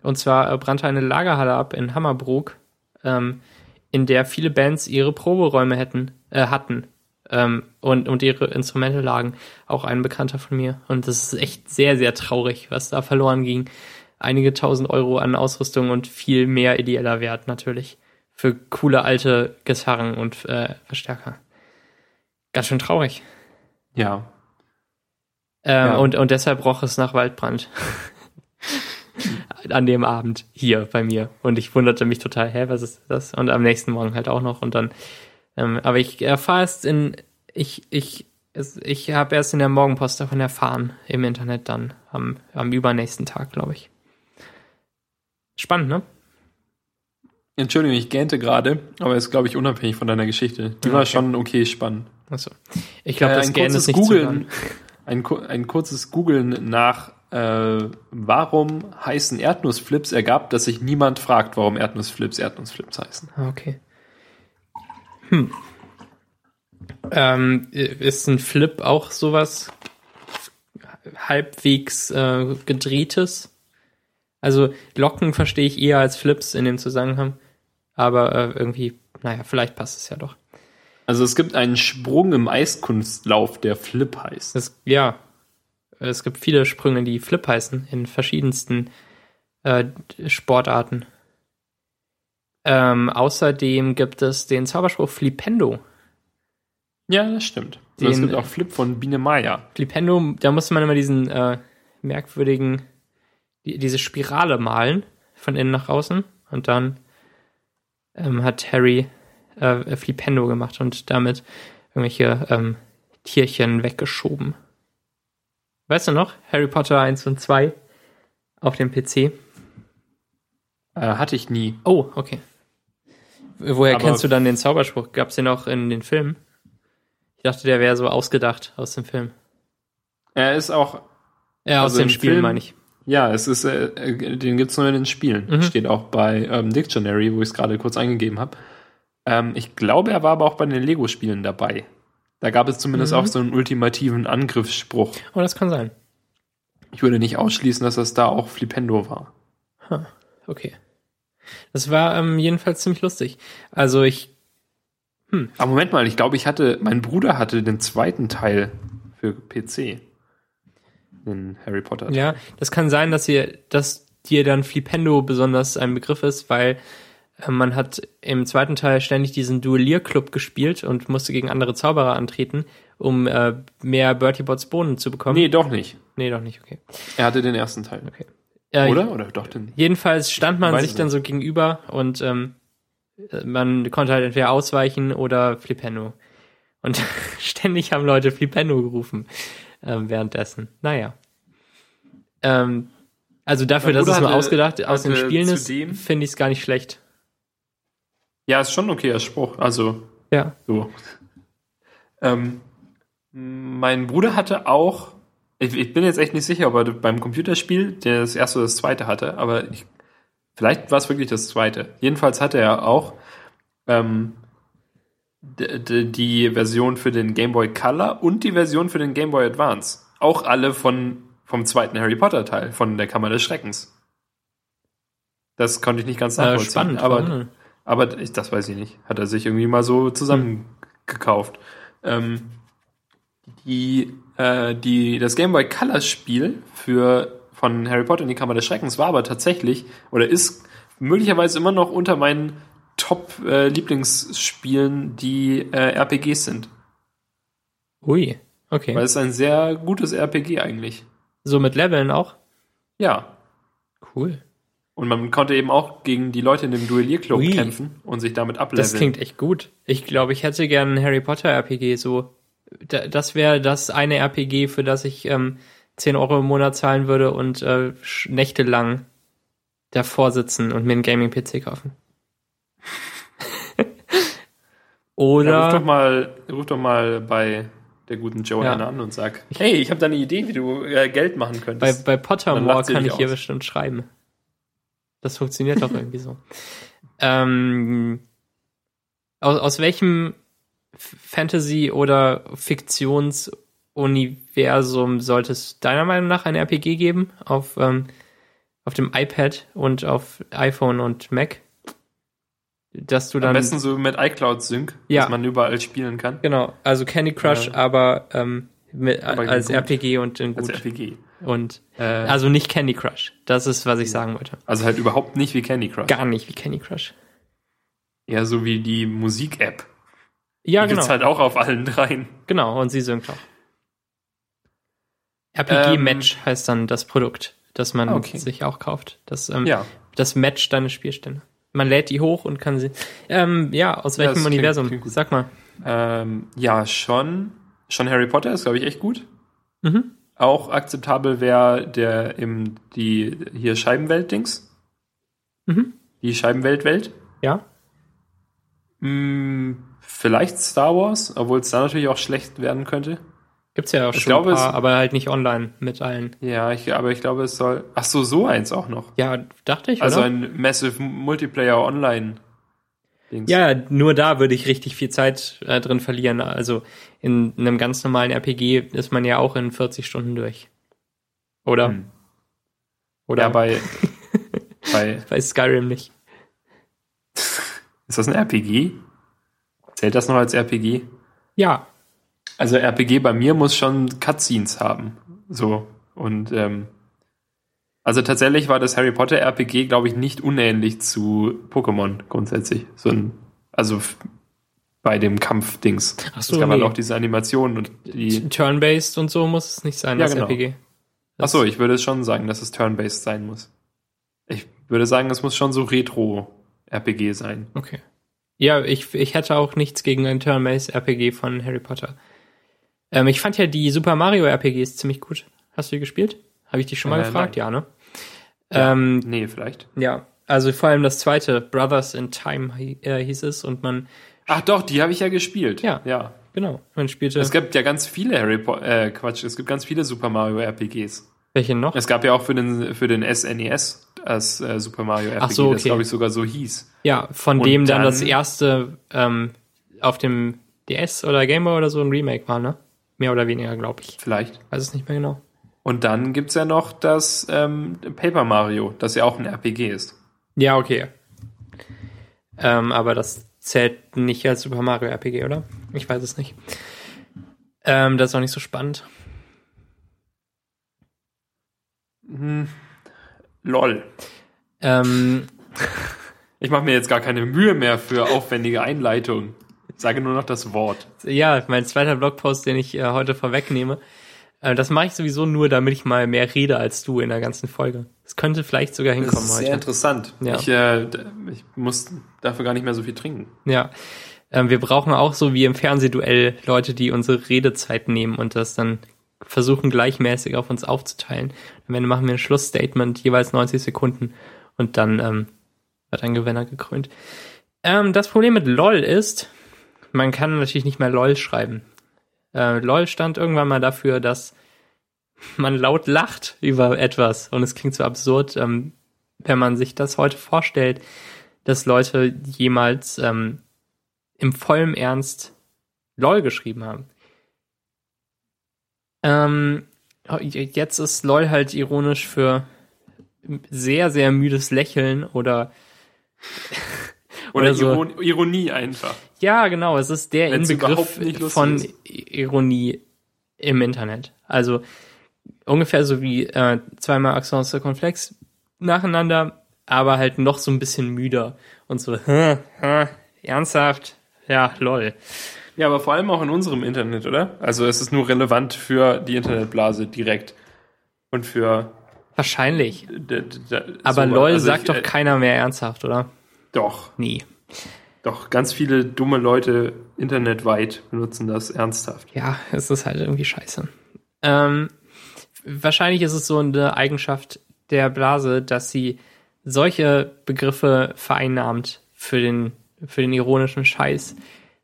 S1: Und zwar äh, brannte eine Lagerhalle ab in Hammerbrook, ähm, in der viele Bands ihre Proberäume hätten, äh, hatten ähm, und, und ihre Instrumente lagen. Auch ein Bekannter von mir. Und das ist echt sehr, sehr traurig, was da verloren ging. Einige tausend Euro an Ausrüstung und viel mehr ideeller Wert natürlich. Für coole alte Gitarren und äh, Verstärker. Ganz schön traurig.
S2: ja.
S1: Ähm,
S2: Ja.
S1: und, und deshalb roch es nach Waldbrand. An dem Abend hier bei mir. Und ich wunderte mich total, hä, was ist das? Und am nächsten Morgen halt auch noch. Und dann, ähm, aber ich erfahre erst in, ich, ich, es, ich habe erst in der Morgenpost davon erfahren, im Internet dann, am, am übernächsten Tag, glaube ich. Spannend, ne?
S2: Entschuldigung, ich gähnte gerade, aber ist, glaube ich, unabhängig von deiner Geschichte. Die war
S1: okay.
S2: schon okay spannend.
S1: Achso. Ich glaube,
S2: Äh,
S1: das
S2: ein
S1: Gähnen
S2: kurzes
S1: ist nicht
S2: Googlen, ein, ein kurzes Googeln nach äh, warum heißen Erdnussflips ergab, dass sich niemand fragt, warum Erdnussflips Erdnussflips heißen.
S1: Ah, Okay. Hm. Ähm, ist ein Flip auch sowas halbwegs äh, gedrehtes? Also Locken verstehe ich eher als Flips in dem Zusammenhang, aber äh, irgendwie, naja, vielleicht passt es ja doch.
S2: Also es gibt einen Sprung im Eiskunstlauf, der Flip heißt.
S1: Es, ja, es gibt viele Sprünge, die Flip heißen, in verschiedensten äh, Sportarten. Ähm, außerdem gibt es den Zauberspruch Flipendo.
S2: Ja, das stimmt. Es
S1: Den-
S2: gibt auch Flip von Biene Maya.
S1: Flipendo, da musste man immer diesen äh, merkwürdigen, die, diese Spirale malen, von innen nach außen. Und dann ähm, hat Harry äh, Flipendo gemacht und damit irgendwelche ähm, Tierchen weggeschoben. Weißt du noch? Harry Potter 1 und 2 auf dem PC.
S2: Äh, hatte ich nie.
S1: Oh, okay. Woher
S2: Aber-
S1: kennst du dann den Zauberspruch? Gab's den auch in den Filmen? Ich dachte, der wäre so ausgedacht aus dem Film.
S2: Er ist auch,
S1: Ja, aus
S2: Also
S1: den
S2: im
S1: Spielen
S2: Film-
S1: meine ich.
S2: Ja, es ist, äh, äh, den gibt's nur in den Spielen.
S1: Mhm.
S2: Steht auch bei ähm, Dictionary, wo ich es gerade kurz eingegeben habe. Ähm, ich glaube, er war aber auch bei den Lego-Spielen dabei. Da gab es zumindest
S1: Mhm.
S2: auch so einen ultimativen Angriffsspruch.
S1: Oh, das kann sein.
S2: Ich würde nicht ausschließen, dass das da auch Flipendo war.
S1: Okay. Das war ähm, jedenfalls ziemlich lustig. Also ich,
S2: Aber Moment mal, ich glaube, ich hatte, mein Bruder hatte den zweiten Teil für PC. Den Harry Potter.
S1: ja, das kann sein, dass ihr, dass dir dann Flipendo besonders ein Begriff ist, weil äh, man hat im zweiten Teil ständig diesen Duellierclub gespielt und musste gegen andere Zauberer antreten, um äh, mehr Bertie Bots Bohnen zu bekommen.
S2: Nee, doch nicht.
S1: nee doch nicht, okay.
S2: Er hatte den ersten Teil.
S1: okay. Äh,
S2: Oder? Oder doch den?
S1: Jedenfalls stand man sich dann so gegenüber und ähm, man konnte halt entweder ausweichen oder Flipendo. Und ständig haben Leute Flipendo gerufen ähm, währenddessen. Naja. Ähm, also dafür, dass es
S2: Bruder
S1: nur
S2: hatte-
S1: ausgedacht aus den
S2: hatte
S1: Spielen ist, finde ich es gar nicht schlecht.
S2: Ja, ist schon ein okayer Spruch. Also,
S1: Ja.
S2: so. Ähm, mein Bruder hatte auch, ich, ich bin jetzt echt nicht sicher, ob er beim Computerspiel der das erste oder das zweite hatte, aber ich, vielleicht war es wirklich das zweite. Jedenfalls hatte er auch ähm, die Version für den Game Boy Color und die Version für den Game Boy Advance. Auch alle von, vom zweiten Harry Potter Teil, von der Kammer des Schreckens. Das konnte ich nicht ganz
S1: Äh,
S2: nachvollziehen.
S1: spannend.
S2: aber
S1: denn?
S2: aber ich, das weiß ich nicht. Hat er sich irgendwie mal so zusammengekauft. Ähm, die, äh, die, das Game Boy Color Spiel für, von Harry Potter in die Kammer des Schreckens war aber tatsächlich oder ist möglicherweise immer noch unter meinen Top äh, Lieblingsspielen, die äh, RPGs sind.
S1: Ui, okay.
S2: Weil es ist ein sehr gutes RPG eigentlich.
S1: So mit Leveln auch?
S2: Ja.
S1: Cool.
S2: Und man konnte eben auch gegen die Leute in dem Duellierclub
S1: Ui.
S2: kämpfen und sich damit ableveln.
S1: Das klingt echt gut. Ich glaube, ich hätte gern ein Harry Potter RPG so. Da- Das wäre das eine RPG, für das ich ähm, 10 Euro im Monat zahlen würde und äh, nächtelang davor sitzen und mir einen Gaming-PC kaufen.
S2: Ja,
S1: Oder
S2: ruf doch mal, ruf doch mal bei der guten Joanna
S1: Ja.
S2: an und sag, hey, ich habe da eine Idee, wie du äh, Geld machen
S1: bei,
S2: könntest.
S1: bei
S2: Dann
S1: Pottermore kann ich hier
S2: aus.
S1: bestimmt schreiben. Das funktioniert doch irgendwie so. Ähm, aus, aus welchem Fantasy- oder Fiktionsuniversum sollte es deiner Meinung nach ein RPG geben? Auf, ähm, auf dem iPad und auf iPhone und Mac? Dass du
S2: Am
S1: dann.
S2: besten so mit iCloud Sync,
S1: Ja.
S2: dass man überall spielen kann.
S1: Genau, also Candy Crush,
S2: Ja.
S1: aber, ähm, mit,
S2: Aber
S1: als
S2: gut.
S1: RPG und in
S2: Als
S1: gut.
S2: RPG.
S1: Und
S2: Äh,
S1: also nicht Candy Crush. Das ist, was ich sagen wollte.
S2: also halt überhaupt nicht wie Candy Crush.
S1: Gar nicht wie Candy Crush.
S2: Eher so wie die Musik-App.
S1: Ja,
S2: die
S1: genau.
S2: gibt's halt auch auf allen dreien.
S1: Genau, und sie singt auch. RPG
S2: Ähm,
S1: Match heißt dann das Produkt, das man
S2: Ah, okay.
S1: sich auch kauft. Das, ähm,
S2: Ja.
S1: das Match deine Spielstände. Man lädt die hoch und kann sie. Ähm, ja, aus
S2: Ja,
S1: welchem
S2: klingt-
S1: Universum?
S2: klingt.
S1: Sag mal.
S2: Ähm, ja, schon. Schon Harry Potter ist, glaube ich, echt gut.
S1: Mhm.
S2: Auch akzeptabel wäre der im die hier Scheibenwelt-Dings.
S1: Mhm.
S2: Die Scheibenwelt-Welt.
S1: Ja.
S2: Hm, vielleicht Star Wars, obwohl es da natürlich auch schlecht werden könnte.
S1: Gibt's ja auch
S2: Ich
S1: schon
S2: glaube,
S1: ein paar,
S2: es-
S1: aber halt nicht online mit allen.
S2: Ja, ich, aber ich glaube, es soll. Ach so, so eins auch noch.
S1: Ja, dachte ich,
S2: Also
S1: oder?
S2: ein Massive Multiplayer Online. Dings.
S1: Ja, nur da würde ich richtig viel Zeit äh, drin verlieren. Also in einem ganz normalen RPG ist man ja auch in 40 Stunden durch. Oder?
S2: Hm.
S1: Oder
S2: Ja, bei, bei.
S1: bei Skyrim nicht.
S2: Ist das ein RPG? Zählt das noch als RPG?
S1: Ja,
S2: Also RPG bei mir muss schon Cutscenes haben. So. Und ähm, also tatsächlich war das Harry Potter RPG, glaube ich, nicht unähnlich zu Pokémon grundsätzlich. So ein, also bei dem Kampfdings.
S1: Ach so,
S2: es gab halt
S1: nee.
S2: auch diese Animationen und die.
S1: Turn-based und so muss es nicht sein,
S2: Ja,
S1: das
S2: genau.
S1: RPG.
S2: Ach so, ich würde schon sagen, dass es turn-based sein muss. Ich würde sagen, es muss schon so Retro-RPG sein.
S1: Okay. Ja, ich, ich hätte auch nichts gegen ein Turn-based RPG von Harry Potter. Ähm, ich fand ja die Super Mario RPGs ziemlich gut. Hast du die gespielt? Habe ich dich schon mal
S2: Äh,
S1: gefragt?
S2: nein.
S1: Ja, ne?
S2: Ja.
S1: Ähm,
S2: Nee, vielleicht.
S1: Ja, Also vor allem das zweite, Brothers in Time äh, hieß es und man,
S2: Ach doch, die habe ich ja gespielt.
S1: Ja.
S2: ja.
S1: genau, man spielte,
S2: Es gibt ja ganz viele Harry Potter, äh, Quatsch, es gibt ganz viele Super Mario RPGs.
S1: welche noch?
S2: Es gab ja auch für den, für den SNES das äh, Super Mario RPG,
S1: Ach so,
S2: das
S1: okay.
S2: glaube ich sogar so hieß.
S1: Ja, von
S2: Und
S1: dem dann,
S2: dann-
S1: das erste ähm, auf dem DS oder Game Boy oder so ein Remake war, ne? Mehr oder weniger, glaube ich.
S2: Vielleicht.
S1: Weiß es nicht mehr genau.
S2: Und dann gibt's ja noch das ähm, Paper Mario, das ja auch ein RPG ist.
S1: Ja, okay. Ähm, aber das zählt nicht als Super Mario RPG, oder? Ich weiß es nicht. Ähm, das ist auch nicht so spannend.
S2: Lol.
S1: Ähm,
S2: Ich mache mir jetzt gar keine Mühe mehr für aufwendige Einleitung. Ich sage nur noch das Wort.
S1: ja, mein zweiter Blogpost, den ich äh, heute vorwegnehme, äh, das mache ich sowieso nur, damit ich mal mehr rede als du in der ganzen Folge. Es könnte vielleicht sogar
S2: Das
S1: hinkommen
S2: ist sehr
S1: heute.
S2: interessant.
S1: Ja.
S2: Ich, äh, ich muss dafür gar nicht mehr so viel trinken.
S1: Ja. Ähm, wir brauchen auch so wie im Fernsehduell Leute, die unsere Redezeit nehmen und das dann versuchen gleichmäßig auf uns aufzuteilen. Am Ende machen wir ein Schlussstatement, jeweils 90 Sekunden und dann ähm, wird ein Gewinner gekrönt. Ähm, das Problem mit LOL ist, man kann natürlich nicht mehr LOL schreiben. Äh, LOL stand irgendwann mal dafür, dass man laut lacht über etwas und es klingt so absurd, ähm, wenn man sich das heute vorstellt, dass Leute jemals ähm, im vollen Ernst LOL geschrieben haben. Ähm, jetzt ist LOL halt ironisch für sehr, sehr müdes Lächeln oder
S2: Oder,
S1: Oder so.
S2: Iron Ironie einfach.
S1: Ja, genau, es ist der
S2: Wenn's
S1: Inbegriff von
S2: ist.
S1: Ironie im Internet. Also ungefähr so wie äh, zweimal Accent Circumflex nacheinander, aber halt noch so ein bisschen müder und so hä, hä, ernsthaft, ja, lol.
S2: Ja, aber vor allem auch in unserem Internet, oder? Also es ist nur relevant für die Internetblase direkt. Und für.
S1: Wahrscheinlich. Aber lol
S2: also
S1: sagt
S2: ich,
S1: doch
S2: äh,
S1: keiner mehr ernsthaft, oder?
S2: Doch,
S1: Nie.
S2: Doch. Ganz viele dumme Leute internetweit benutzen das ernsthaft.
S1: Ja, es ist halt irgendwie scheiße. Ähm, wahrscheinlich ist es so eine Eigenschaft der Blase, dass sie solche Begriffe vereinnahmt für den, für den ironischen Scheiß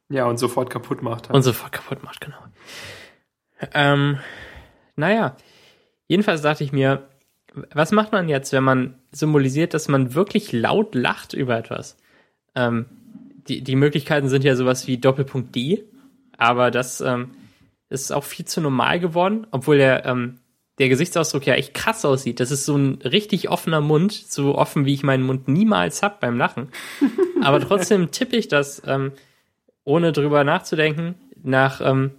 S2: Ja, und sofort kaputt macht.
S1: und sofort kaputt macht, genau. Ähm, naja, jedenfalls dachte ich mir, was macht man jetzt, wenn man symbolisiert, dass man wirklich laut lacht über etwas? Ähm, die, die Möglichkeiten sind ja sowas wie Doppelpunkt D, aber das ähm, ist auch viel zu normal geworden, obwohl der, ähm, der Gesichtsausdruck ja echt krass aussieht. Das ist so ein richtig offener Mund, so offen, wie ich meinen Mund niemals hab beim Lachen. Aber trotzdem tippe ich das, ähm, ohne drüber nachzudenken, nach, ähm,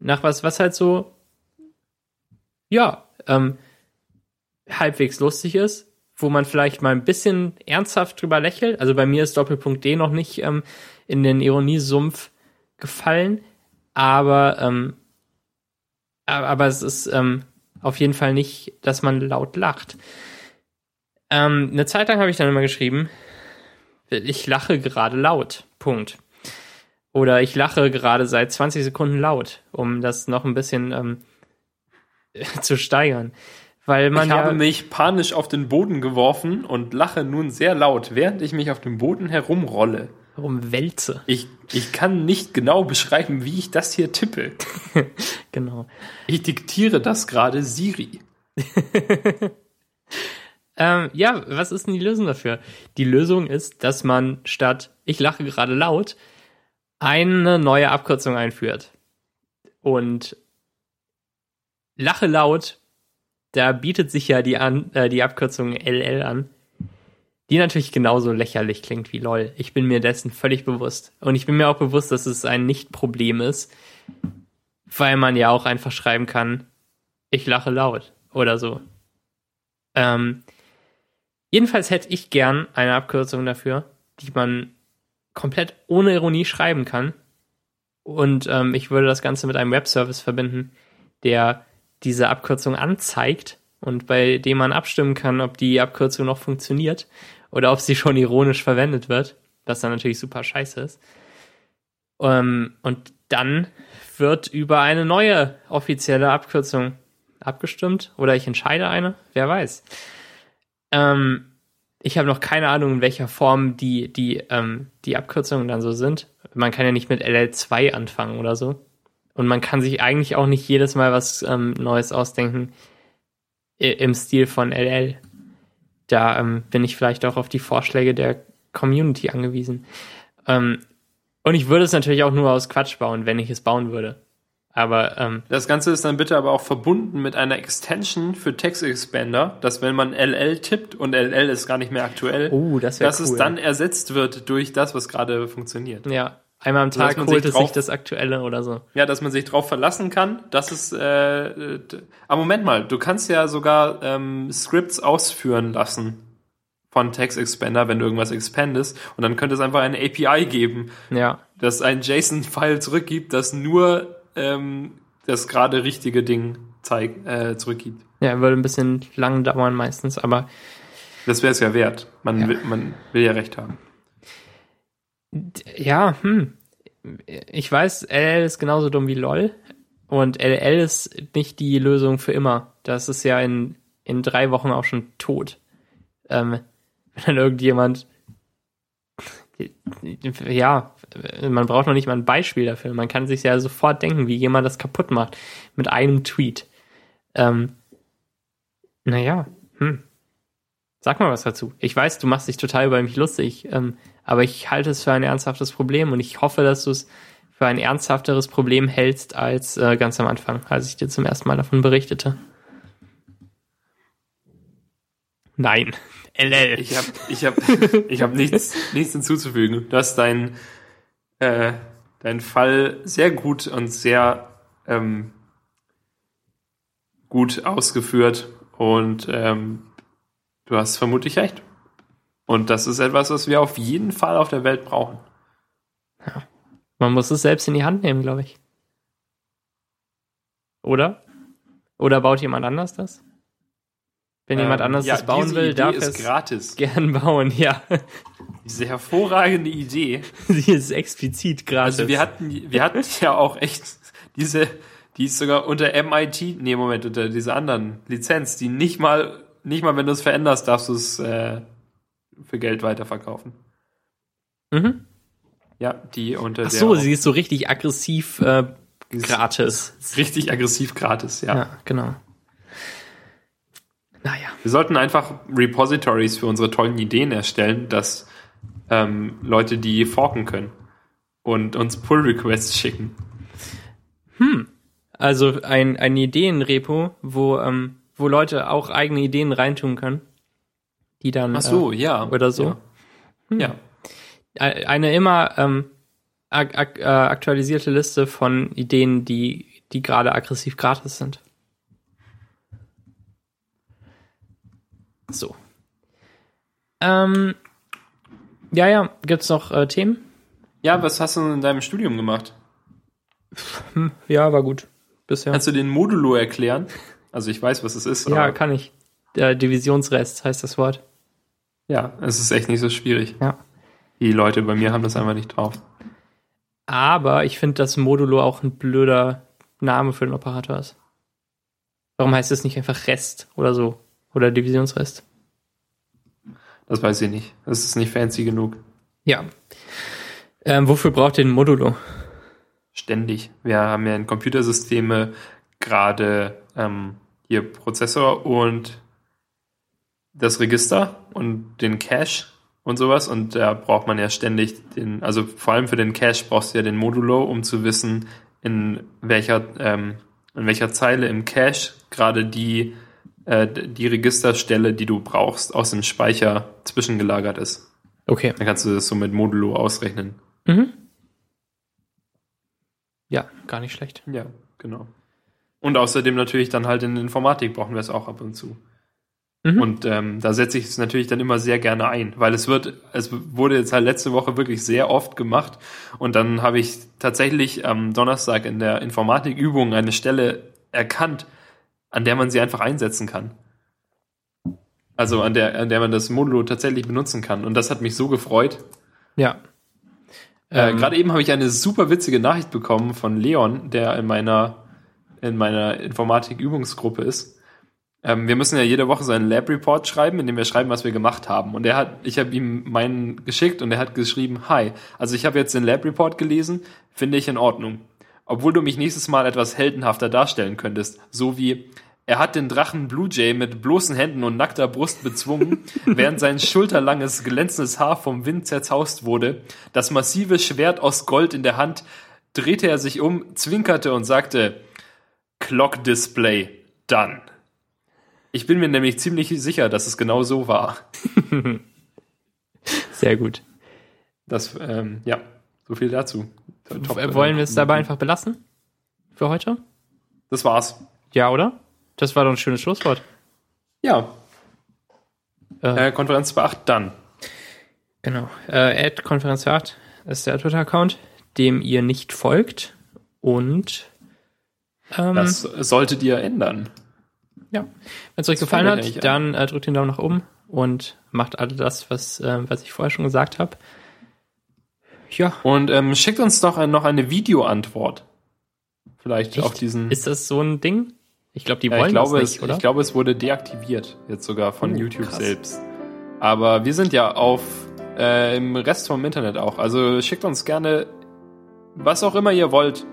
S1: nach was, was halt so, ja, ähm, halbwegs lustig ist, wo man vielleicht mal ein bisschen ernsthaft drüber lächelt. Also bei mir ist Doppelpunkt D noch nicht ähm, in den Ironiesumpf gefallen, aber, ähm, aber, es ist ähm, auf jeden Fall nicht, dass man laut lacht. Ähm, eine Zeit lang habe ich dann immer geschrieben, ich lache gerade laut. Punkt. Oder ich lache gerade seit 20 Sekunden laut, um das noch ein bisschen ähm, zu steigern. Weil man
S2: ich
S1: ja,
S2: habe mich panisch auf den Boden geworfen und lache nun sehr laut, während ich mich auf dem Boden herumrolle.
S1: rumwälze.
S2: Ich, ich kann nicht genau beschreiben, wie ich das hier tippe.
S1: Genau.
S2: Ich diktiere das gerade Siri.
S1: Ähm, ja, was ist denn die Lösung dafür? Die Lösung ist, dass man statt ich lache gerade laut eine neue Abkürzung einführt. Und lache laut, da bietet sich ja die, an, äh, die Abkürzung LL an, die natürlich genauso lächerlich klingt wie LOL. Ich bin mir dessen völlig bewusst. Und ich bin mir auch bewusst, dass es ein Nicht-Problem ist, weil man ja auch einfach schreiben kann, ich lache laut oder so. Ähm, jedenfalls hätte ich gern eine Abkürzung dafür, die man komplett ohne Ironie schreiben kann. Und ähm, ich würde das Ganze mit einem Webservice verbinden, der diese Abkürzung anzeigt und bei dem man abstimmen kann, ob die Abkürzung noch funktioniert oder ob sie schon ironisch verwendet wird, was dann natürlich super scheiße ist. Ähm, und dann wird über eine neue offizielle Abkürzung abgestimmt oder ich entscheide eine, wer weiß. Ähm, ich habe noch keine Ahnung, in welcher Form die, die, ähm, die Abkürzungen dann so sind. Man kann ja nicht mit LL2 anfangen oder so. Und man kann sich eigentlich auch nicht jedes Mal was ähm, Neues ausdenken im Stil von LL. Da ähm, bin ich vielleicht auch auf die Vorschläge der Community angewiesen. Ähm, und ich würde es natürlich auch nur aus Quatsch bauen, wenn ich es bauen würde. Aber ähm,
S2: das Ganze ist dann bitte aber auch verbunden mit einer Extension für Text Expander, dass wenn man LL tippt und LL ist gar nicht mehr aktuell,
S1: oh, das
S2: dass
S1: cool.
S2: es dann ersetzt wird durch das, was gerade funktioniert.
S1: Ja, einmal am Tag holt es sich das Aktuelle oder so.
S2: Ja, dass man sich drauf verlassen kann. Das ist. Äh, aber Moment mal, du kannst ja sogar ähm, Scripts ausführen lassen von Text Expander, wenn du irgendwas expandest. Und dann könnte es einfach eine API geben,
S1: ja.
S2: das ein JSON-File zurückgibt, das nur ähm, das gerade richtige Ding zeig, äh, zurückgibt.
S1: Ja, würde ein bisschen lang dauern meistens, aber.
S2: Das wäre es ja wert. Man, ja. Will, man will ja recht haben.
S1: Ja, hm. Ich weiß, LL ist genauso dumm wie LOL. Und LL ist nicht die Lösung für immer. Das ist ja in, in drei Wochen auch schon tot. Ähm, wenn dann irgendjemand ja, man braucht noch nicht mal ein Beispiel dafür. Man kann sich ja sofort denken, wie jemand das kaputt macht mit einem Tweet. Ähm, naja, hm. Sag mal was dazu. Ich weiß, du machst dich total über mich lustig, ähm, aber ich halte es für ein ernsthaftes Problem und ich hoffe, dass du es für ein ernsthafteres Problem hältst als äh, ganz am Anfang, als ich dir zum ersten Mal davon berichtete. Nein. LL.
S2: Ich habe ich hab, ich hab nichts, nichts hinzuzufügen. Du hast deinen äh, dein Fall sehr gut und sehr ähm, gut ausgeführt und ähm, du hast vermutlich recht. Und das ist etwas, was wir auf jeden Fall auf der Welt brauchen.
S1: Ja. Man muss es selbst in die Hand nehmen, glaube ich. Oder? Oder baut jemand anders das? Wenn jemand ähm, anders ja, das bauen will,
S2: Idee
S1: darf
S2: es gratis.
S1: gern bauen, ja.
S2: Diese hervorragende Idee.
S1: Sie ist explizit gratis.
S2: Also wir hatten, wir hatten ja auch echt diese, die ist sogar unter MIT, nee, Moment, unter dieser anderen Lizenz, die nicht mal, nicht mal, wenn du es veränderst, darfst du es äh, für Geld weiterverkaufen.
S1: Mhm.
S2: Ja, die unter
S1: Ach so, sie ist so richtig aggressiv äh, gratis.
S2: Richtig aggressiv gratis, ja.
S1: Ja, genau. Naja.
S2: Wir sollten einfach Repositories für unsere tollen Ideen erstellen, dass ähm, Leute die forken können und uns Pull-Requests schicken.
S1: Hm. Also ein, ein Ideenrepo, wo, ähm, wo Leute auch eigene Ideen reintun können. Die dann.
S2: Ach so, äh, ja.
S1: Oder so.
S2: Ja. Hm. ja.
S1: Eine immer ähm, ak ak äh, aktualisierte Liste von Ideen, die, die gerade aggressiv gratis sind. So. Ähm, ja, ja, gibt's noch äh, Themen?
S2: Ja, was hast du in deinem Studium gemacht?
S1: Hm, ja, war gut. Bisher.
S2: Kannst du den Modulo erklären? Also ich weiß, was es ist.
S1: Ja, kann ich. Der Divisionsrest heißt das Wort.
S2: Ja, es ist echt nicht so schwierig.
S1: Ja.
S2: Die Leute bei mir haben das einfach nicht drauf.
S1: Aber ich finde, dass Modulo auch ein blöder Name für den Operator ist. Warum heißt es nicht einfach Rest oder so? Oder Divisionsrest?
S2: Das weiß ich nicht. Das ist nicht fancy genug.
S1: Ja. Ähm, wofür braucht ihr ein Modulo?
S2: Ständig. Wir haben ja in Computersysteme gerade ähm, hier Prozessor und das Register und den Cache und sowas. Und da braucht man ja ständig den, also vor allem für den Cache brauchst du ja den Modulo, um zu wissen, in welcher, ähm, in welcher Zeile im Cache gerade die äh, die Registerstelle, die du brauchst, aus dem Speicher zwischengelagert ist.
S1: Okay.
S2: Dann kannst du das so mit Modulo ausrechnen.
S1: Mhm. Ja, gar nicht schlecht.
S2: Ja, genau. Und außerdem natürlich dann halt in der Informatik brauchen wir es auch ab und zu. Mhm. Und ähm, da setze ich es natürlich dann immer sehr gerne ein, weil es wird, es wurde jetzt halt letzte Woche wirklich sehr oft gemacht und dann habe ich tatsächlich am Donnerstag in der Informatikübung eine Stelle erkannt, an der man sie einfach einsetzen kann. Also an der, an der man das Modulo tatsächlich benutzen kann. Und das hat mich so gefreut.
S1: Ja.
S2: Äh, ähm. Gerade eben habe ich eine super witzige Nachricht bekommen von Leon, der in meiner, in meiner Informatik-Übungsgruppe ist. Ähm, wir müssen ja jede Woche so einen Lab-Report schreiben, in dem wir schreiben, was wir gemacht haben. Und er hat, ich habe ihm meinen geschickt und er hat geschrieben, hi, also ich habe jetzt den Lab-Report gelesen, finde ich in Ordnung. Obwohl du mich nächstes Mal etwas heldenhafter darstellen könntest, so wie er hat den Drachen Blue Jay mit bloßen Händen und nackter Brust bezwungen, während sein schulterlanges, glänzendes Haar vom Wind zerzaust wurde. Das massive Schwert aus Gold in der Hand drehte er sich um, zwinkerte und sagte, Clock Display, done. Ich bin mir nämlich ziemlich sicher, dass es genau so war.
S1: Sehr gut.
S2: Das, ähm, ja, so viel dazu.
S1: Top, äh, Wollen wir es dabei einfach belassen? Für heute?
S2: Das war's.
S1: Ja, oder? Das war doch ein schönes Schlusswort.
S2: Ja. Äh, äh, Konferenz bei 8 dann.
S1: Genau. Äh, Konferenz bei 8 ist der Twitter-Account, dem ihr nicht folgt. Und
S2: ähm, das solltet ihr ändern.
S1: Ja. Wenn es euch gefallen hat, dann äh, drückt den Daumen nach oben und macht alle das, was, äh, was ich vorher schon gesagt habe.
S2: Ja. Und ähm, schickt uns doch noch eine Videoantwort. Vielleicht
S1: Echt?
S2: auf diesen.
S1: Ist das so ein Ding? Ich glaube, die wollen
S2: ja, ich glaube,
S1: das nicht,
S2: es,
S1: oder?
S2: Ich glaube, es wurde deaktiviert, jetzt sogar von
S1: oh,
S2: YouTube
S1: krass.
S2: selbst. Aber wir sind ja auf äh, im Rest vom Internet auch. Also schickt uns gerne was auch immer ihr wollt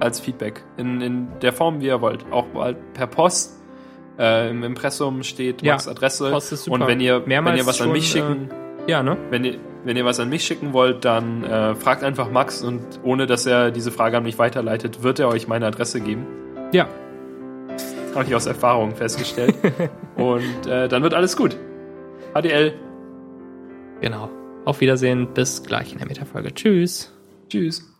S2: als Feedback. In, in der Form, wie ihr wollt. Auch per Post. Äh, Im Impressum steht
S1: Ja,
S2: Max Adresse.
S1: Post ist super.
S2: Und wenn ihr,
S1: Mehrmals
S2: wenn ihr was an mich
S1: schon,
S2: schicken,
S1: Ja, ne?
S2: wenn ihr, wenn ihr was an mich schicken wollt, dann äh, fragt einfach Max und ohne dass er diese Frage an mich weiterleitet, wird er euch meine Adresse geben.
S1: Ja.
S2: Habe ich aus Erfahrung festgestellt. und äh, dann wird alles gut. HDL.
S1: Genau. Auf Wiedersehen. Bis gleich in der Metafolge. Tschüss.
S2: Tschüss.